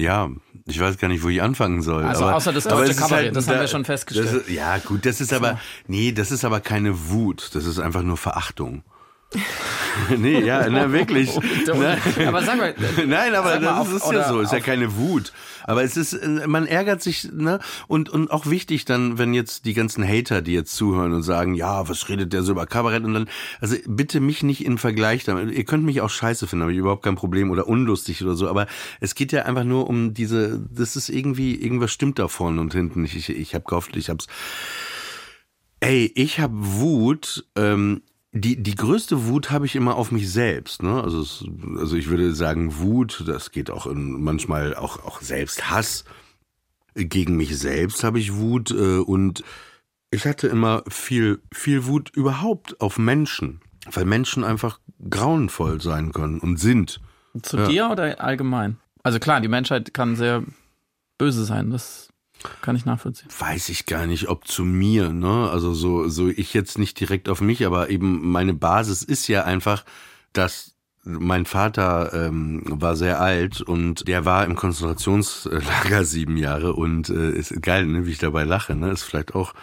ja, ich weiß gar nicht, wo ich anfangen soll. Also aber, außer das deutsche ist Kabarett, das haben wir schon festgestellt. Ist, ja, gut, das ist aber, nee, das ist aber keine Wut. Das ist einfach nur Verachtung. nee, ja, na, wirklich. Nein. Aber sag mal, Nein, aber mal, das auf- ist ja so, ist ja keine Wut. Aber es ist, äh, man ärgert sich, ne? Und, und auch wichtig dann, wenn jetzt die ganzen Hater, die jetzt zuhören und sagen, ja, was redet der so über Kabarett und dann, also bitte mich nicht in Vergleich damit. Ihr könnt mich auch scheiße finden, habe ich überhaupt kein Problem oder unlustig oder so. Aber es geht ja einfach nur um diese, das ist irgendwie, irgendwas stimmt da vorne und hinten. Ich, ich, ich habe gehofft, ich hab's. Ey, ich habe Wut, ähm, die, die größte Wut habe ich immer auf mich selbst. Ne? Also, es, also ich würde sagen, Wut, das geht auch in, manchmal auch, auch Selbsthass. Gegen mich selbst habe ich Wut äh, und ich hatte immer viel, viel Wut überhaupt auf Menschen, weil Menschen einfach grauenvoll sein können und sind. zu Ja. dir oder allgemein? Also klar, die Menschheit kann sehr böse sein, das kann ich nachvollziehen. weiß ich gar nicht, ob zu mir, ne? Also so, so ich jetzt nicht direkt auf mich, aber eben meine Basis ist ja einfach, dass mein Vater ähm, war sehr alt und der war im Konzentrationslager sieben Jahre und äh, ist geil, ne, wie ich dabei lache, ne, ist vielleicht auch.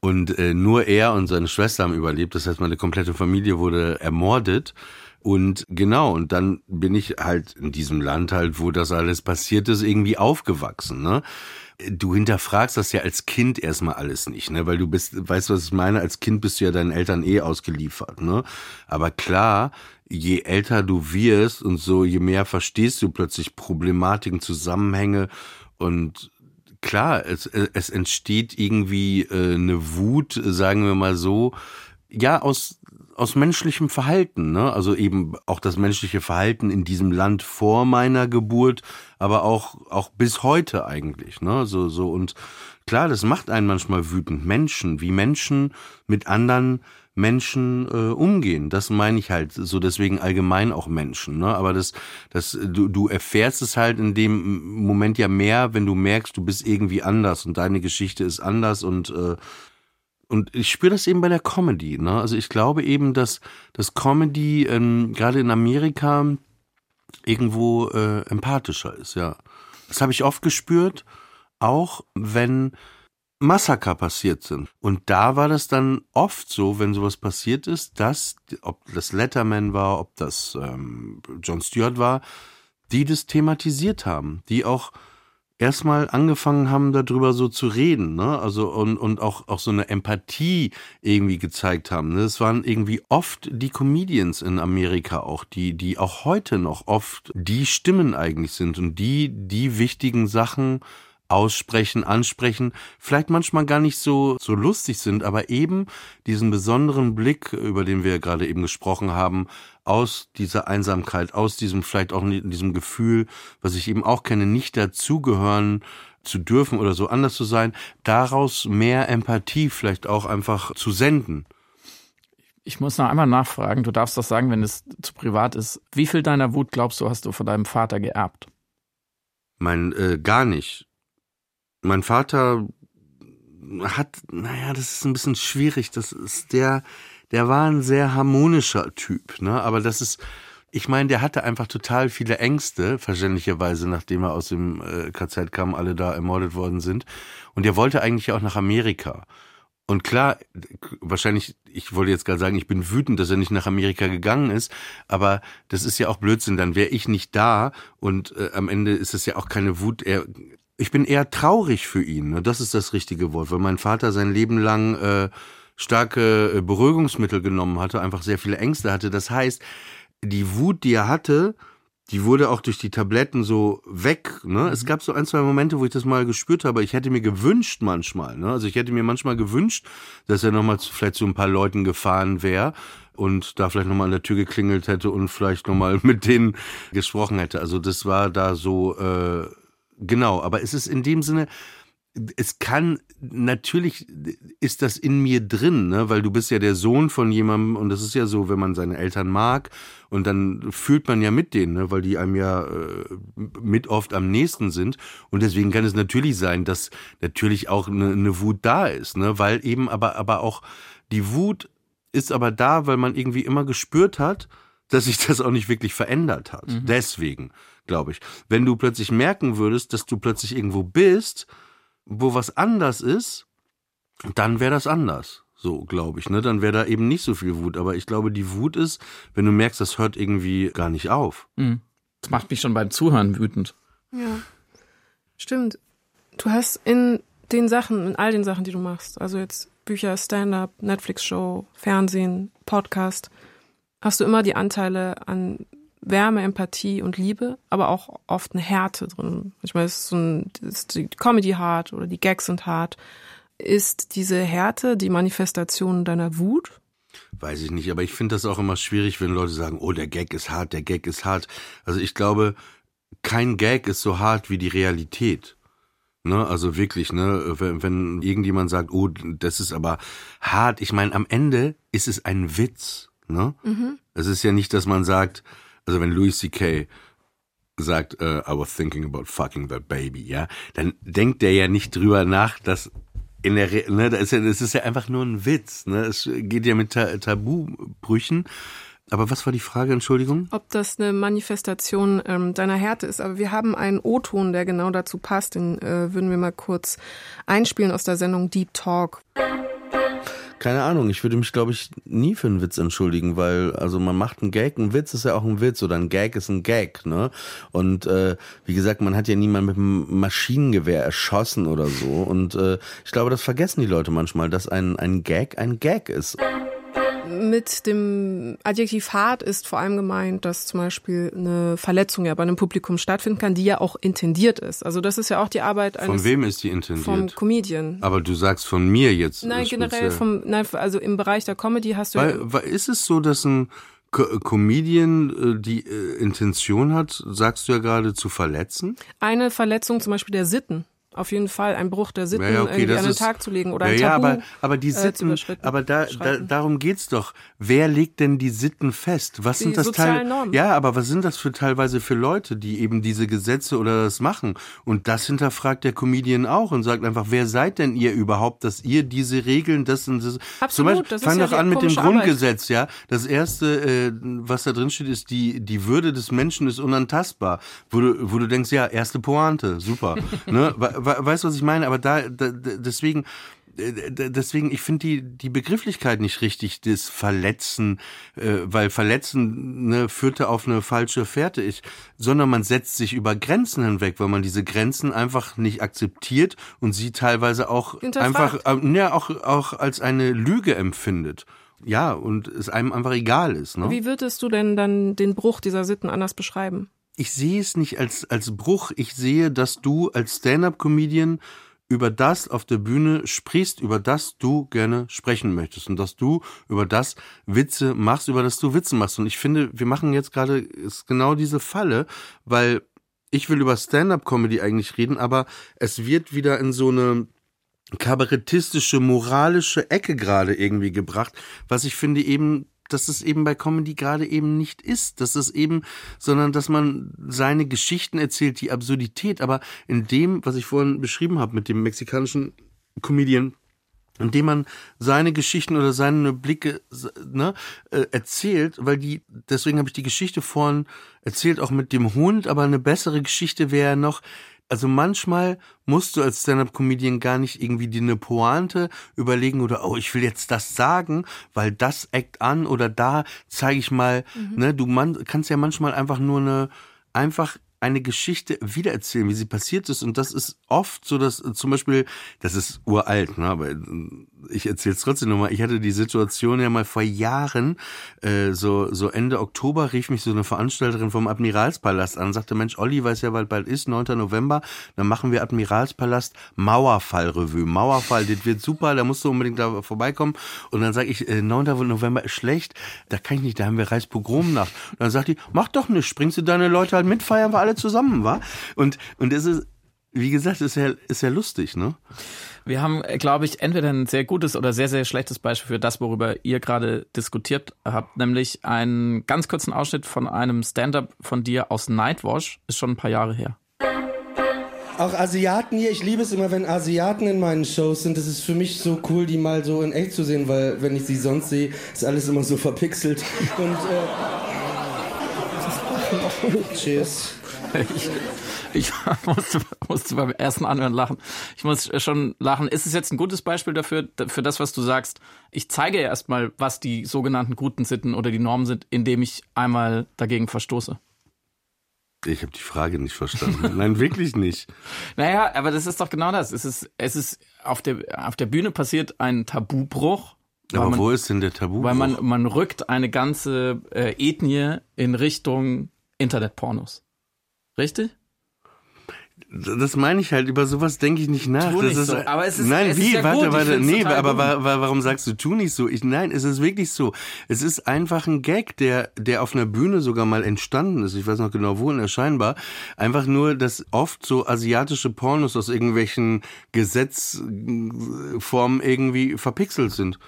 Und äh, nur er und seine Schwester haben überlebt, das heißt, meine komplette Familie wurde ermordet. Und genau, und dann bin ich halt in diesem Land halt, wo das alles passiert ist, irgendwie aufgewachsen, ne? Du hinterfragst das ja als Kind erstmal alles nicht, ne? Weil du bist, weißt du, was ich meine? Als Kind bist du ja deinen Eltern eh ausgeliefert, ne? Aber klar, je älter du wirst und so, je mehr verstehst du plötzlich Problematiken, Zusammenhänge und klar, es, es entsteht irgendwie äh, eine Wut, sagen wir mal so, ja, aus, aus menschlichem Verhalten, ne? Also eben auch das menschliche Verhalten in diesem Land vor meiner Geburt, aber auch, auch bis heute eigentlich, ne? So, so, und klar, das macht einen manchmal wütend. Menschen, wie Menschen mit anderen Menschen äh, umgehen. Das meine ich halt so, deswegen allgemein auch Menschen. Ne? Aber das, das, du, du erfährst es halt in dem Moment ja mehr, wenn du merkst, du bist irgendwie anders und deine Geschichte ist anders und äh, und ich spüre das eben bei der Comedy. Ne? Also ich glaube eben, dass dass Comedy ähm, gerade in Amerika irgendwo äh, empathischer ist. Ja, das habe ich oft gespürt, auch wenn Massaker passiert sind. Und da war das dann oft so, wenn sowas passiert ist, dass, ob das Letterman war, ob das ähm, John Stewart war, die das thematisiert haben, die auch erstmal angefangen haben, darüber so zu reden, ne? Also und, und auch, auch so eine Empathie irgendwie gezeigt haben. Ne? Es waren irgendwie oft die Comedians in Amerika auch, die, die auch heute noch oft die Stimmen eigentlich sind und die, die wichtigen Sachen aussprechen, ansprechen, vielleicht manchmal gar nicht so, so lustig sind, aber eben diesen besonderen Blick, über den wir gerade eben gesprochen haben, aus dieser Einsamkeit, aus diesem vielleicht auch in diesem Gefühl, was ich eben auch kenne, nicht dazugehören zu dürfen oder so anders zu sein, daraus mehr Empathie vielleicht auch einfach zu senden. Ich muss noch einmal nachfragen, du darfst das sagen, wenn es zu privat ist. Wie viel deiner Wut glaubst du, hast du von deinem Vater geerbt? Mein, äh, gar nicht. Mein Vater hat, naja, das ist ein bisschen schwierig. Das ist der, der war ein sehr harmonischer Typ, ne? Aber das ist, ich meine, der hatte einfach total viele Ängste, verständlicherweise, nachdem er aus dem äh, KZ kam, alle da ermordet worden sind. Und der wollte eigentlich auch nach Amerika. Und klar, wahrscheinlich, ich wollte jetzt gerade sagen, ich bin wütend, dass er nicht nach Amerika gegangen ist, aber das ist ja auch Blödsinn, dann wäre ich nicht da und äh, am Ende ist es ja auch keine Wut. Er, ich bin eher traurig für ihn, ne? das ist das richtige Wort, weil mein Vater sein Leben lang äh, starke äh, Beruhigungsmittel genommen hatte, einfach sehr viele Ängste hatte. Das heißt, die Wut, die er hatte, die wurde auch durch die Tabletten so weg. Ne? Mhm. Es gab so ein, zwei Momente, wo ich das mal gespürt habe. Ich hätte mir gewünscht manchmal, ne? also ich hätte mir manchmal gewünscht, dass er nochmal zu, vielleicht zu ein paar Leuten gefahren wäre und da vielleicht nochmal an der Tür geklingelt hätte und vielleicht nochmal mit denen gesprochen hätte. Also das war da so, äh, genau. Aber es ist in dem Sinne, es kann, natürlich ist das in mir drin, ne? weil du bist ja der Sohn von jemandem und das ist ja so, wenn man seine Eltern mag und dann fühlt man ja mit denen, ne? weil die einem ja äh, mit oft am nächsten sind und deswegen kann es natürlich sein, dass natürlich auch eine, eine Wut da ist, ne? weil eben aber, aber auch die Wut ist aber da, weil man irgendwie immer gespürt hat, dass sich das auch nicht wirklich verändert hat. Mhm. Deswegen, glaube ich. Wenn du plötzlich merken würdest, dass du plötzlich irgendwo bist, wo was anders ist, dann wäre das anders. So, glaube ich, ne? Dann wäre da eben nicht so viel Wut. Aber ich glaube, die Wut ist, wenn du merkst, das hört irgendwie gar nicht auf. Mhm. Das macht mich schon beim Zuhören wütend. Ja. Stimmt. Du hast in den Sachen, in all den Sachen, die du machst, also jetzt Bücher, Stand-up, Netflix-Show, Fernsehen, Podcast, hast du immer die Anteile an Wärme, Empathie und Liebe, aber auch oft eine Härte drin. Manchmal ist so ein, ist die Comedy hart oder die Gags sind hart. Ist diese Härte die Manifestation deiner Wut? Weiß ich nicht, aber ich finde das auch immer schwierig, wenn Leute sagen, oh, der Gag ist hart, der Gag ist hart. Also ich glaube, kein Gag ist so hart wie die Realität. Ne, also wirklich, ne, wenn, wenn irgendjemand sagt, oh, das ist aber hart, ich meine, am Ende ist es ein Witz, ne? Mhm. Es ist ja nicht, dass man sagt, also wenn Louis C.K. sagt, uh, I was thinking about fucking that baby, ja, dann denkt der ja nicht drüber nach, dass in der, Re ne, das ist ja, das ist ja einfach nur ein Witz, ne, es geht ja mit Ta Tabubrüchen. Aber was war die Frage, Entschuldigung? Ob das eine Manifestation ähm, deiner Härte ist. Aber wir haben einen O-Ton, der genau dazu passt. Den äh, würden wir mal kurz einspielen aus der Sendung Deep Talk. Keine Ahnung, ich würde mich, glaube ich, nie für einen Witz entschuldigen, weil, also man macht einen Gag, ein Witz ist ja auch ein Witz oder ein Gag ist ein Gag, ne? Und äh, wie gesagt, man hat ja niemanden mit einem Maschinengewehr erschossen oder so. Und äh, ich glaube, das vergessen die Leute manchmal, dass ein, ein Gag ein Gag ist. Mit dem Adjektiv hart ist vor allem gemeint, dass zum Beispiel eine Verletzung ja bei einem Publikum stattfinden kann, die ja auch intendiert ist. Also das ist ja auch die Arbeit eines Von wem ist die intendiert? vom Comedian. Aber du sagst von mir jetzt. Nein, generell vom, nein, also im Bereich der Comedy hast du Weil, weil ist es so, dass ein Co Comedian äh, die äh, Intention hat, sagst du ja gerade, zu verletzen? eine Verletzung zum Beispiel der Sitten. Auf jeden Fall ein Bruch der Sitten Ja, ja, okay, irgendwie an den ist- Tag zu legen oder ja, ein ja, Tabu. aber, aber die äh, Sitten, überschritten- aber da, da, darum geht's doch. Wer legt denn die Sitten fest? Was Die sind das Teil? Normen. Ja, aber was sind das für teilweise für Leute, die eben diese Gesetze oder das machen? Und das hinterfragt der Comedian auch und sagt einfach, wer seid denn ihr überhaupt, dass ihr diese Regeln, das und das. Absolut, Zum Beispiel, das ist fang ja doch an mit dem komische Arbeit. Grundgesetz, ja. Das erste, äh, was da drin steht, ist die die Würde des Menschen ist unantastbar. Wo du, wo du denkst, ja, erste Pointe, super. ne? We- we- Weißt du, was ich meine? Aber da, da deswegen äh, deswegen, ich finde die, die Begrifflichkeit nicht richtig, das Verletzen, äh, weil Verletzen ne, führte auf eine falsche Fährte, ich, sondern man setzt sich über Grenzen hinweg, weil man diese Grenzen einfach nicht akzeptiert und sie teilweise auch einfach, äh, ja, auch, auch als eine Lüge empfindet. Ja, und es einem einfach egal ist. Ne? Wie würdest du denn dann den Bruch dieser Sitten anders beschreiben? Ich sehe es nicht als, als Bruch. Ich sehe, dass du als Stand-up-Comedian über das auf der Bühne sprichst, über das du gerne sprechen möchtest und dass du über das Witze machst, über das du Witze machst. Und ich finde, wir machen jetzt gerade genau diese Falle, weil ich will über Stand-up-Comedy eigentlich reden, aber es wird wieder in so eine kabarettistische, moralische Ecke gerade irgendwie gebracht, was ich finde eben, dass es eben bei Comedy gerade eben nicht ist, dass es eben, sondern dass man seine Geschichten erzählt, die Absurdität, aber in dem, was ich vorhin beschrieben habe mit dem mexikanischen Comedian, indem man seine Geschichten oder seine Blicke ne, äh, erzählt, weil die, deswegen habe ich die Geschichte vorhin erzählt, auch mit dem Hund, aber eine bessere Geschichte wäre noch, also manchmal musst du als Stand-up-Comedian gar nicht irgendwie dir eine Pointe überlegen oder oh, ich will jetzt das sagen, weil das eckt an oder da zeige ich mal, ne, du man, kannst ja manchmal einfach nur eine einfach eine Geschichte wiedererzählen, wie sie passiert ist. Und das ist oft so, dass äh, zum Beispiel, das ist uralt, ne, aber äh, ich erzähle es trotzdem nochmal. Ich hatte die Situation ja mal vor Jahren, äh, so, so Ende Oktober rief mich so eine Veranstalterin vom Admiralspalast an und sagte, Mensch, Olli, weiß ja, bald bald ist, 9. November, dann machen wir Admiralspalast Mauerfall-Revue. Mauerfall, das wird super, da musst du unbedingt da vorbeikommen. Und dann sage ich, äh, 9. November ist schlecht, da kann ich nicht, da haben wir Reichspogromnacht. Und dann sagt die, mach doch nicht, bringst du deine Leute halt mit, feiern wir alle zusammen, wa? Und, und es ist, wie gesagt, ist ja, ist ja lustig, ne? Wir haben, glaube ich, entweder ein sehr gutes oder sehr, sehr schlechtes Beispiel für das, worüber ihr gerade diskutiert habt, nämlich einen ganz kurzen Ausschnitt von einem Stand-up von dir aus Nightwash, ist schon ein paar Jahre her. Auch Asiaten hier, ich liebe es immer, wenn Asiaten in meinen Shows sind. Das ist für mich so cool, die mal so in echt zu sehen, weil wenn ich sie sonst sehe, ist alles immer so verpixelt. Und äh, Cheers. Ich, ich musste, musste beim ersten Anhören lachen. Ich muss schon lachen. Ist es jetzt ein gutes Beispiel dafür, für das, was du sagst? Ich zeige ja erstmal, was die sogenannten guten Sitten oder die Normen sind, indem ich einmal dagegen verstoße. Ich habe die Frage nicht verstanden. Nein, wirklich nicht. Naja, aber das ist doch genau das. Es ist, es ist auf der, auf der Bühne passiert ein Tabubruch. Aber man, wo ist denn der Tabu? Weil man, man rückt eine ganze äh, Ethnie in Richtung Internetpornos. Richtig? Das meine ich halt, über sowas denke ich nicht nach. Tu nicht ist, so. Aber es ist- nein, es wie? ist ja warte, gut. Warte, nee, aber wa wa warum sagst du tu nicht so? Ich, nein, es ist wirklich so. Es ist einfach ein Gag, der, der auf einer Bühne sogar mal entstanden ist. Ich weiß noch genau wo, der Scheinbar. Einfach nur, dass oft so asiatische Pornos aus irgendwelchen Gesetzformen irgendwie verpixelt sind.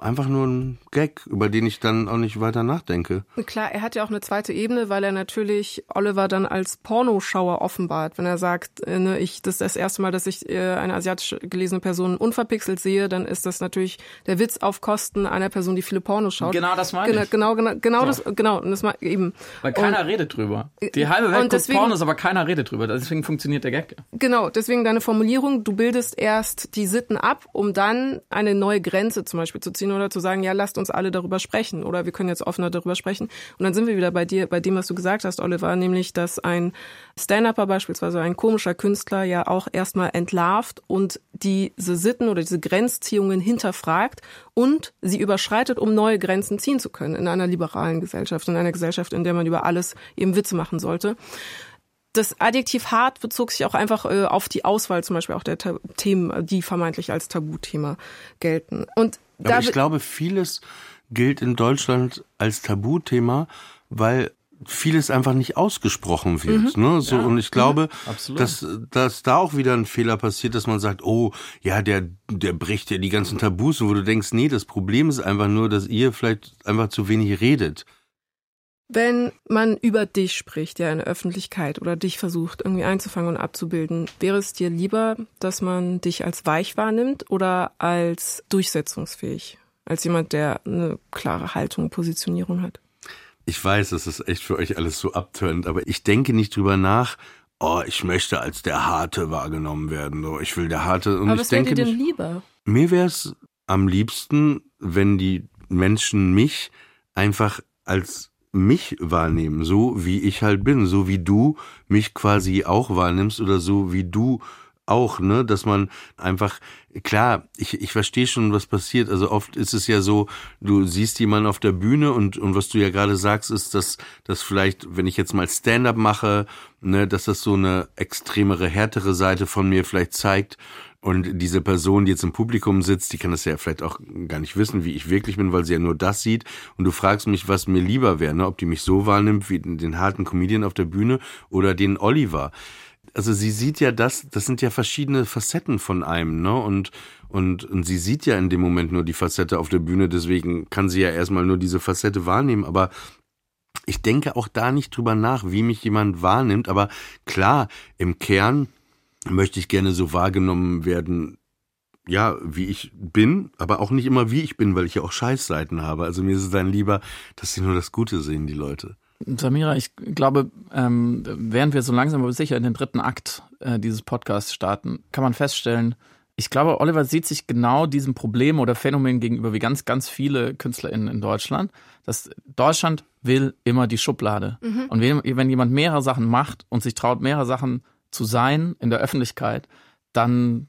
Einfach nur ein Gag, über den ich dann auch nicht weiter nachdenke. Klar, er hat ja auch eine zweite Ebene, weil er natürlich Oliver dann als Pornoschauer offenbart. Wenn er sagt, äh, ne, ich, das ist das erste Mal, dass ich äh, eine asiatisch gelesene Person unverpixelt sehe, dann ist das natürlich der Witz auf Kosten einer Person, die viele Pornos schaut. Genau das meine genau, ich. Genau, genau, genau So. das, genau, das ma- eben. Weil keiner und, redet drüber. Die halbe Welt guckt Pornos, aber keiner redet drüber. Deswegen funktioniert der Gag. Genau, deswegen deine Formulierung, du bildest erst die Sitten ab, um dann eine neue Grenze zum Beispiel zu ziehen oder zu sagen, ja, lasst uns alle darüber sprechen oder wir können jetzt offener darüber sprechen. Und dann sind wir wieder bei dir, bei dem, was du gesagt hast, Oliver, nämlich, dass ein Stand-Upper beispielsweise, ein komischer Künstler ja auch erstmal entlarvt und diese Sitten oder diese Grenzziehungen hinterfragt und sie überschreitet, um neue Grenzen ziehen zu können in einer liberalen Gesellschaft, in einer Gesellschaft, in der man über alles eben Witze machen sollte das Adjektiv hart bezog sich auch einfach äh, auf die Auswahl zum Beispiel auch der Ta Themen, die vermeintlich als Tabuthema gelten. Und Aber ich glaube, vieles gilt in Deutschland als Tabuthema, weil vieles einfach nicht ausgesprochen wird. Ne? So, und ich glaube, absolut. dass, dass da auch wieder ein Fehler passiert, dass man sagt, oh, ja, der, der bricht ja die ganzen Tabus, wo du denkst, nee, das Problem ist einfach nur, dass ihr vielleicht einfach zu wenig redet. Wenn man über dich spricht, ja, in der Öffentlichkeit oder dich versucht irgendwie einzufangen und abzubilden, wäre es dir lieber, dass man dich als weich wahrnimmt oder als durchsetzungsfähig? Als jemand, der eine klare Haltung, Positionierung hat? Ich weiß, das ist echt für euch alles so abtörend, aber ich denke nicht drüber nach, oh, ich möchte als der Harte wahrgenommen werden. Oh, ich will der Harte. Und Aber ich was wäre denke dir denn nicht, lieber? Mir wäre es am liebsten, wenn die Menschen mich einfach als mich wahrnehmen, so wie ich halt bin, so wie du mich quasi auch wahrnimmst oder so wie du auch, ne, dass man einfach, klar, ich, ich verstehe schon, was passiert. Also oft ist es ja so, du siehst jemanden auf der Bühne und, und was du ja gerade sagst, ist, dass, dass vielleicht, wenn ich jetzt mal Stand-up mache, ne, dass das so eine extremere, härtere Seite von mir vielleicht zeigt. Und diese Person, die jetzt im Publikum sitzt, die kann das ja vielleicht auch gar nicht wissen, wie ich wirklich bin, weil sie ja nur das sieht. Und du fragst mich, was mir lieber wäre, ne? ob die mich so wahrnimmt wie den harten Comedian auf der Bühne oder den Oliver. Also sie sieht ja das, das sind ja verschiedene Facetten von einem, ne? Und, und, und sie sieht ja in dem Moment nur die Facette auf der Bühne, deswegen kann sie ja erstmal nur diese Facette wahrnehmen, aber ich denke auch da nicht drüber nach, wie mich jemand wahrnimmt, aber klar, im Kern möchte ich gerne so wahrgenommen werden, ja, wie ich bin, aber auch nicht immer wie ich bin, weil ich ja auch Scheißseiten habe. Also mir ist es dann lieber, dass sie nur das Gute sehen, die Leute. Samira, ich glaube, ähm, während wir so langsam aber sicher in den dritten Akt äh, dieses Podcasts starten, kann man feststellen, Ich glaube, Oliver sieht sich genau diesem Problem oder Phänomen gegenüber wie ganz, ganz viele KünstlerInnen in Deutschland. Dass Deutschland will immer die Schublade. Mhm. Und wenn, wenn jemand mehrere Sachen macht und sich traut, mehrere Sachen zu sein in der Öffentlichkeit, dann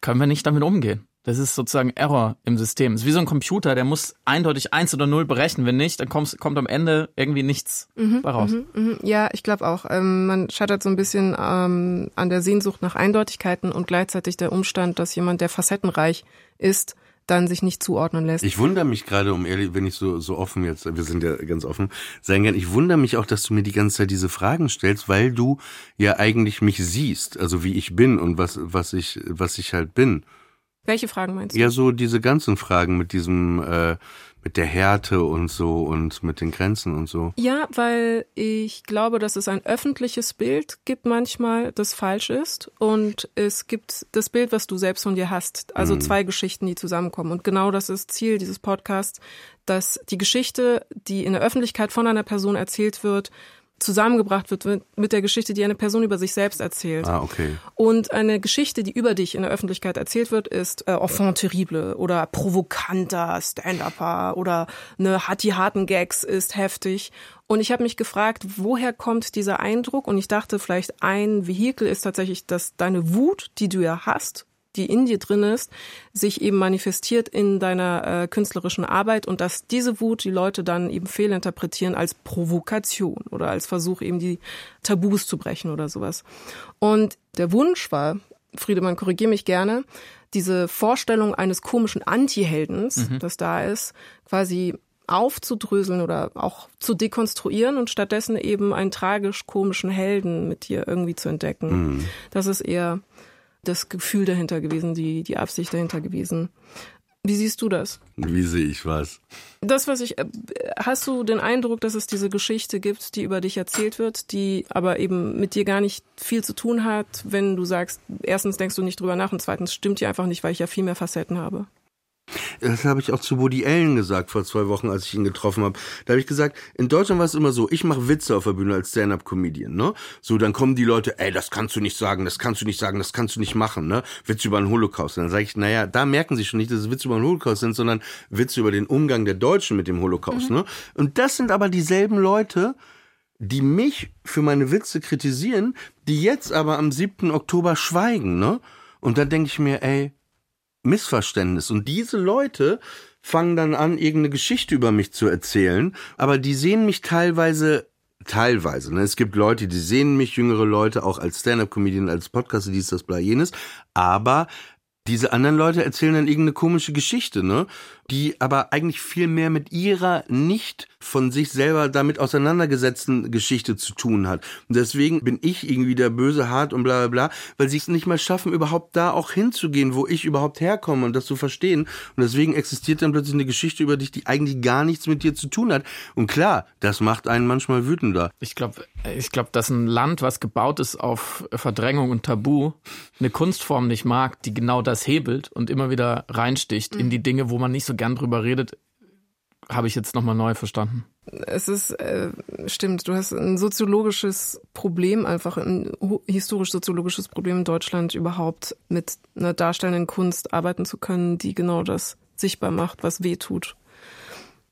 können wir nicht damit umgehen. Das ist sozusagen Error im System. Es ist wie so ein Computer, der muss eindeutig eins oder null berechnen. Wenn nicht, dann kommt, kommt am Ende irgendwie nichts mhm, raus. Mhm, mhm. Ja, ich glaube auch. Ähm, man scheitert so ein bisschen ähm, an der Sehnsucht nach Eindeutigkeiten und gleichzeitig der Umstand, dass jemand, der facettenreich ist, dann sich nicht zuordnen lässt. Ich wundere mich gerade, um ehrlich, wenn ich so, so offen jetzt, wir sind ja ganz offen, sein kann, ich wundere mich auch, dass du mir die ganze Zeit diese Fragen stellst, weil du ja eigentlich mich siehst, also wie ich bin und was, was ich, was ich halt bin. Welche Fragen meinst du? Ja, so diese ganzen Fragen mit diesem, äh, mit der Härte und so und mit den Grenzen und so. Ja, weil ich glaube, dass es ein öffentliches Bild gibt manchmal, das falsch ist. Und es gibt das Bild, was du selbst von dir hast. Also mhm. zwei Geschichten, die zusammenkommen. Und genau das ist Ziel dieses Podcasts, dass die Geschichte, die in der Öffentlichkeit von einer Person erzählt wird, zusammengebracht wird mit der Geschichte, die eine Person über sich selbst erzählt. Ah, okay. Und eine Geschichte, die über dich in der Öffentlichkeit erzählt wird, ist äh, Enfant terrible oder provokanter Stand-Upper oder eine hat die harten Gags ist heftig. Und ich habe mich gefragt, woher kommt dieser Eindruck? Und ich dachte, vielleicht ein Vehikel ist tatsächlich, dass deine Wut, die du ja hast, die in dir drin ist, sich eben manifestiert in deiner äh, künstlerischen Arbeit und dass diese Wut die Leute dann eben fehlinterpretieren als Provokation oder als Versuch eben die Tabus zu brechen oder sowas. Und der Wunsch war, Friedemann, korrigier mich gerne, diese Vorstellung eines komischen Anti-Heldens, mhm. das da ist, quasi aufzudröseln oder auch zu dekonstruieren und stattdessen eben einen tragisch komischen Helden mit dir irgendwie zu entdecken. Mhm. Das ist eher das Gefühl dahinter gewesen, die, die Absicht dahinter gewesen. Wie siehst du das? Wie sehe ich was? Das, was ich, äh, hast du den Eindruck, dass es diese Geschichte gibt, die über dich erzählt wird, die aber eben mit dir gar nicht viel zu tun hat, wenn du sagst, erstens denkst du nicht drüber nach und zweitens stimmt dir einfach nicht, weil ich ja viel mehr Facetten habe? Das habe ich auch zu Woody Allen gesagt vor zwei Wochen, als ich ihn getroffen habe. Da habe ich gesagt, in Deutschland war es immer so, ich mache Witze auf der Bühne als Stand-up-Comedian, ne? So, dann kommen die Leute, ey, das kannst du nicht sagen, das kannst du nicht sagen, das kannst du nicht machen, ne? Witze über den Holocaust. Und dann sage ich, naja, da merken sie schon nicht, dass es Witze über den Holocaust sind, sondern Witze über den Umgang der Deutschen mit dem Holocaust, mhm. ne? Und das sind aber dieselben Leute, die mich für meine Witze kritisieren, die jetzt aber am 7. Oktober schweigen, ne? Und dann denke ich mir, ey, Missverständnis. Und diese Leute fangen dann an, irgendeine Geschichte über mich zu erzählen, aber die sehen mich teilweise teilweise. Ne? Es gibt Leute, die sehen mich, jüngere Leute, auch als Stand-up-Comedian, als Podcaster, dies, das, bla, jenes. Aber diese anderen Leute erzählen dann irgendeine komische Geschichte, ne? Die aber eigentlich viel mehr mit ihrer nicht von sich selber damit auseinandergesetzten Geschichte zu tun hat. Und deswegen bin ich irgendwie der böse Hart und bla bla bla, weil sie es nicht mal schaffen, überhaupt da auch hinzugehen, wo ich überhaupt herkomme und das zu verstehen. Und deswegen existiert dann plötzlich eine Geschichte über dich, die eigentlich gar nichts mit dir zu tun hat. Und klar, das macht einen manchmal wütender. Ich glaube, ich glaube, dass ein Land, was gebaut ist auf Verdrängung und Tabu, eine Kunstform nicht mag, die genau das hebelt und immer wieder reinsticht in die Dinge, wo man nicht so gern drüber redet, habe ich jetzt nochmal neu verstanden. Es ist, äh, stimmt, du hast ein soziologisches Problem, einfach ein historisch-soziologisches Problem in Deutschland überhaupt mit einer darstellenden Kunst arbeiten zu können, die genau das sichtbar macht, was weh tut.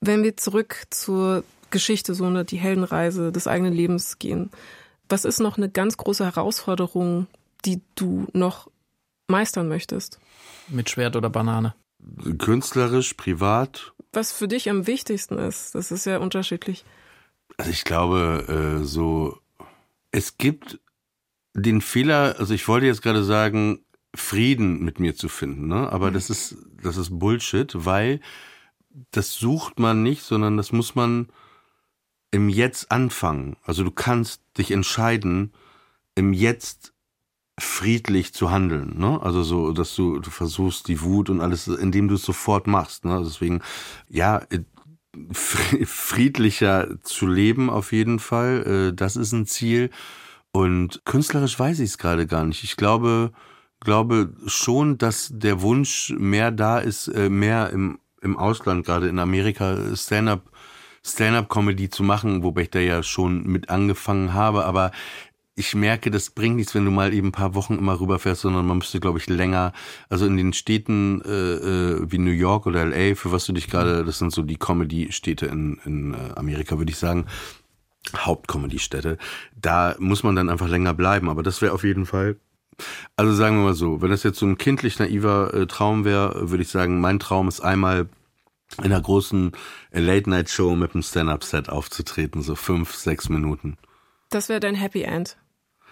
Wenn wir zurück zur Geschichte, so eine, die Heldenreise des eigenen Lebens gehen, was ist noch eine ganz große Herausforderung, die du noch meistern möchtest? Mit Schwert oder Banane? Künstlerisch, privat was für dich am wichtigsten ist. Das ist ja unterschiedlich. Also ich glaube, äh, so, es gibt den Fehler, also ich wollte jetzt gerade sagen, Frieden mit mir zu finden, ne? Aber mhm. das ist, das ist Bullshit, weil das sucht man nicht, sondern das muss man im Jetzt anfangen. Also du kannst dich entscheiden, im Jetzt friedlich zu handeln, ne? Also so, dass du, du versuchst die Wut und alles, indem du es sofort machst, ne? Deswegen, ja, äh, friedlicher zu leben auf jeden Fall, äh, das ist ein Ziel. Und künstlerisch weiß ich es gerade gar nicht. Ich glaube, glaube schon, dass der Wunsch mehr da ist, äh, mehr im, im Ausland, gerade in Amerika, Stand-up, Stand-up-Comedy zu machen, wobei ich da ja schon mit angefangen habe, aber ich merke, das bringt nichts, wenn du mal eben ein paar Wochen immer rüberfährst, sondern man müsste, glaube ich, länger, also in den Städten äh, äh, wie New York oder LA, für was du dich gerade, das sind so die Comedy-Städte in, in äh, Amerika, würde ich sagen, Hauptcomedy-Städte, da muss man dann einfach länger bleiben. Aber das wäre auf jeden Fall also sagen wir mal so, wenn das jetzt so ein kindlich naiver äh, Traum wäre, würde ich sagen, mein Traum ist einmal in einer großen Late-Night-Show mit einem Stand-Up-Set aufzutreten, so fünf, sechs Minuten. Das wäre dein Happy End.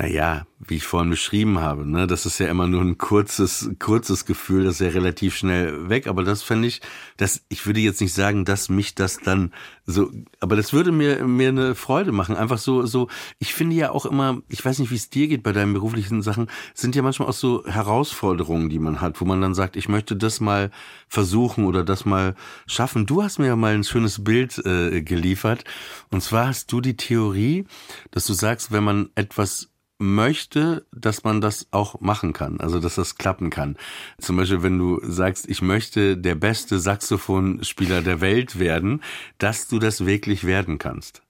Naja, wie ich vorhin beschrieben habe, ne, das ist ja immer nur ein kurzes, kurzes Gefühl, das ist ja relativ schnell weg. Aber das fände ich, dass ich würde jetzt nicht sagen, dass mich das dann so, aber das würde mir mir eine Freude machen. Einfach so, so. Ich finde ja auch immer, ich weiß nicht, wie es dir geht bei deinen beruflichen Sachen, sind ja manchmal auch so Herausforderungen, die man hat, wo man dann sagt, ich möchte das mal versuchen oder das mal schaffen. Du hast mir ja mal ein schönes Bild äh, geliefert, und zwar hast du die Theorie, dass du sagst, wenn man etwas möchte, dass man das auch machen kann, also dass das klappen kann. Zum Beispiel, wenn du sagst, ich möchte der beste Saxophonspieler der Welt werden, dass du das wirklich werden kannst.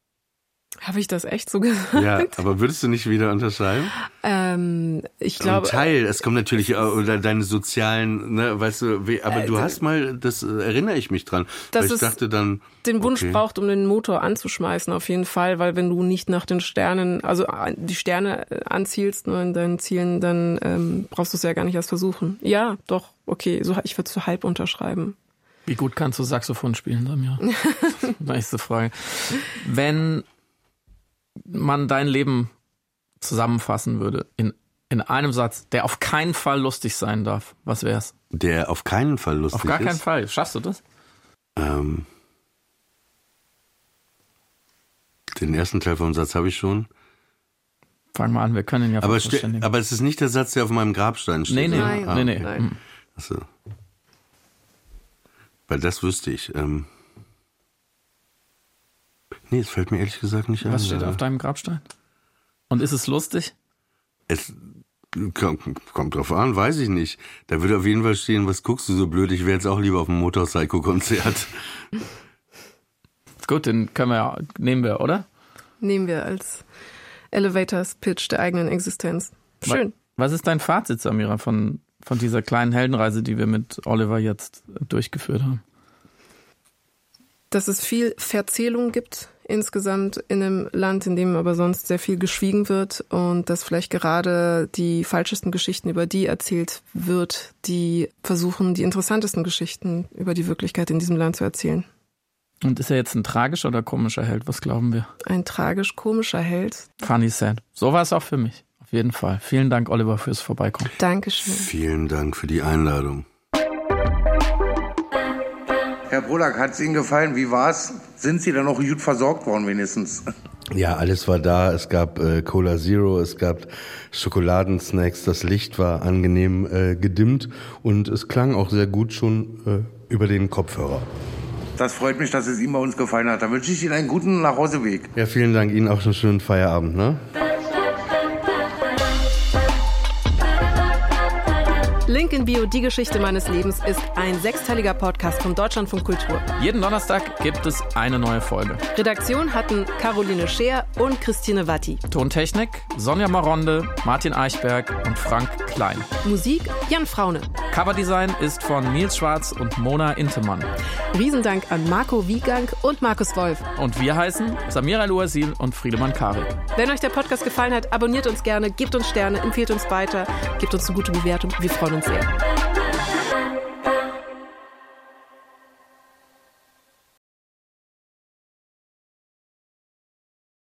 Habe ich das echt so gesagt? Ja, aber würdest du nicht wieder unterschreiben? Ähm, ich glaube. Ein Teil, es kommt natürlich oder deine sozialen, ne, weißt du, aber du hast mal, das erinnere ich mich dran. Das weil ich dachte dann. Den Wunsch okay. braucht, um den Motor anzuschmeißen, auf jeden Fall, weil wenn du nicht nach den Sternen, also die Sterne anzielst nur in deinen Zielen, dann ähm, brauchst du es ja gar nicht erst versuchen. Ja, doch, okay, so ich würde es so halb unterschreiben. Wie gut kannst du Saxophon spielen, Samira? Nächste Frage. Wenn man dein Leben zusammenfassen würde in, in einem Satz, der auf keinen Fall lustig sein darf, was wär's? Der auf keinen Fall lustig Auf gar ist? keinen Fall. Schaffst du das? Ähm, den ersten Teil vom Satz habe ich schon. Fang mal an, wir können ihn ja Aber, aber es ist nicht der Satz, der auf meinem Grabstein steht. Nee, nee? Nein. Ah, nee, nee. okay. Nein. Achso. Weil das wüsste ich. Ähm, nee, es fällt mir ehrlich gesagt nicht ein. Was steht leider. auf deinem Grabstein? Und ist es lustig? Es kommt, kommt drauf an, weiß ich nicht. Da würde auf jeden Fall stehen, was guckst du so blöd? Ich wäre jetzt auch lieber auf dem Motorpsycho-Konzert. Gut, den können wir ja, nehmen wir, oder? Nehmen wir als Elevators Pitch der eigenen Existenz. Schön. Was ist dein Fazit, Samira, von, von dieser kleinen Heldenreise, die wir mit Oliver jetzt durchgeführt haben? Dass es viel Verzählung gibt insgesamt in einem Land, in dem aber sonst sehr viel geschwiegen wird und dass vielleicht gerade die falschesten Geschichten über die erzählt wird, die versuchen, die interessantesten Geschichten über die Wirklichkeit in diesem Land zu erzählen. Und ist er jetzt ein tragischer oder komischer Held? Was glauben wir? Ein tragisch-komischer Held. Funny sad. So war es auch für mich. Auf jeden Fall. Vielen Dank, Oliver, fürs Vorbeikommen. Dankeschön. Vielen Dank für die Einladung. Herr Brodak, hat es Ihnen gefallen? Wie war's? Sind Sie dann noch gut versorgt worden wenigstens? Ja, alles war da. Es gab äh, Cola Zero, es gab Schokoladensnacks, das Licht war angenehm äh, gedimmt und es klang auch sehr gut schon äh, über den Kopfhörer. Das freut mich, dass es Ihnen bei uns gefallen hat. Dann wünsche ich Ihnen einen guten Nachhauseweg. Ja, vielen Dank Ihnen auch einen schönen Feierabend, ne? Link in Bio, die Geschichte meines Lebens, ist ein sechsteiliger Podcast vom Deutschlandfunk Kultur. Jeden Donnerstag gibt es eine neue Folge. Redaktion hatten Caroline Scheer und Christine Watti. Tontechnik Sonja Maronde, Martin Eichberg und Frank Klein. Musik Jan Fraune. Coverdesign ist von Nils Schwarz und Mona Intemann. Riesendank an Marco Wiegang und Markus Wolf. Und wir heißen Samira Luasil und Friedemann Karik. Wenn euch der Podcast gefallen hat, abonniert uns gerne, gebt uns Sterne, empfehlt uns weiter, gebt uns eine gute Bewertung. Wir freuen uns frequency.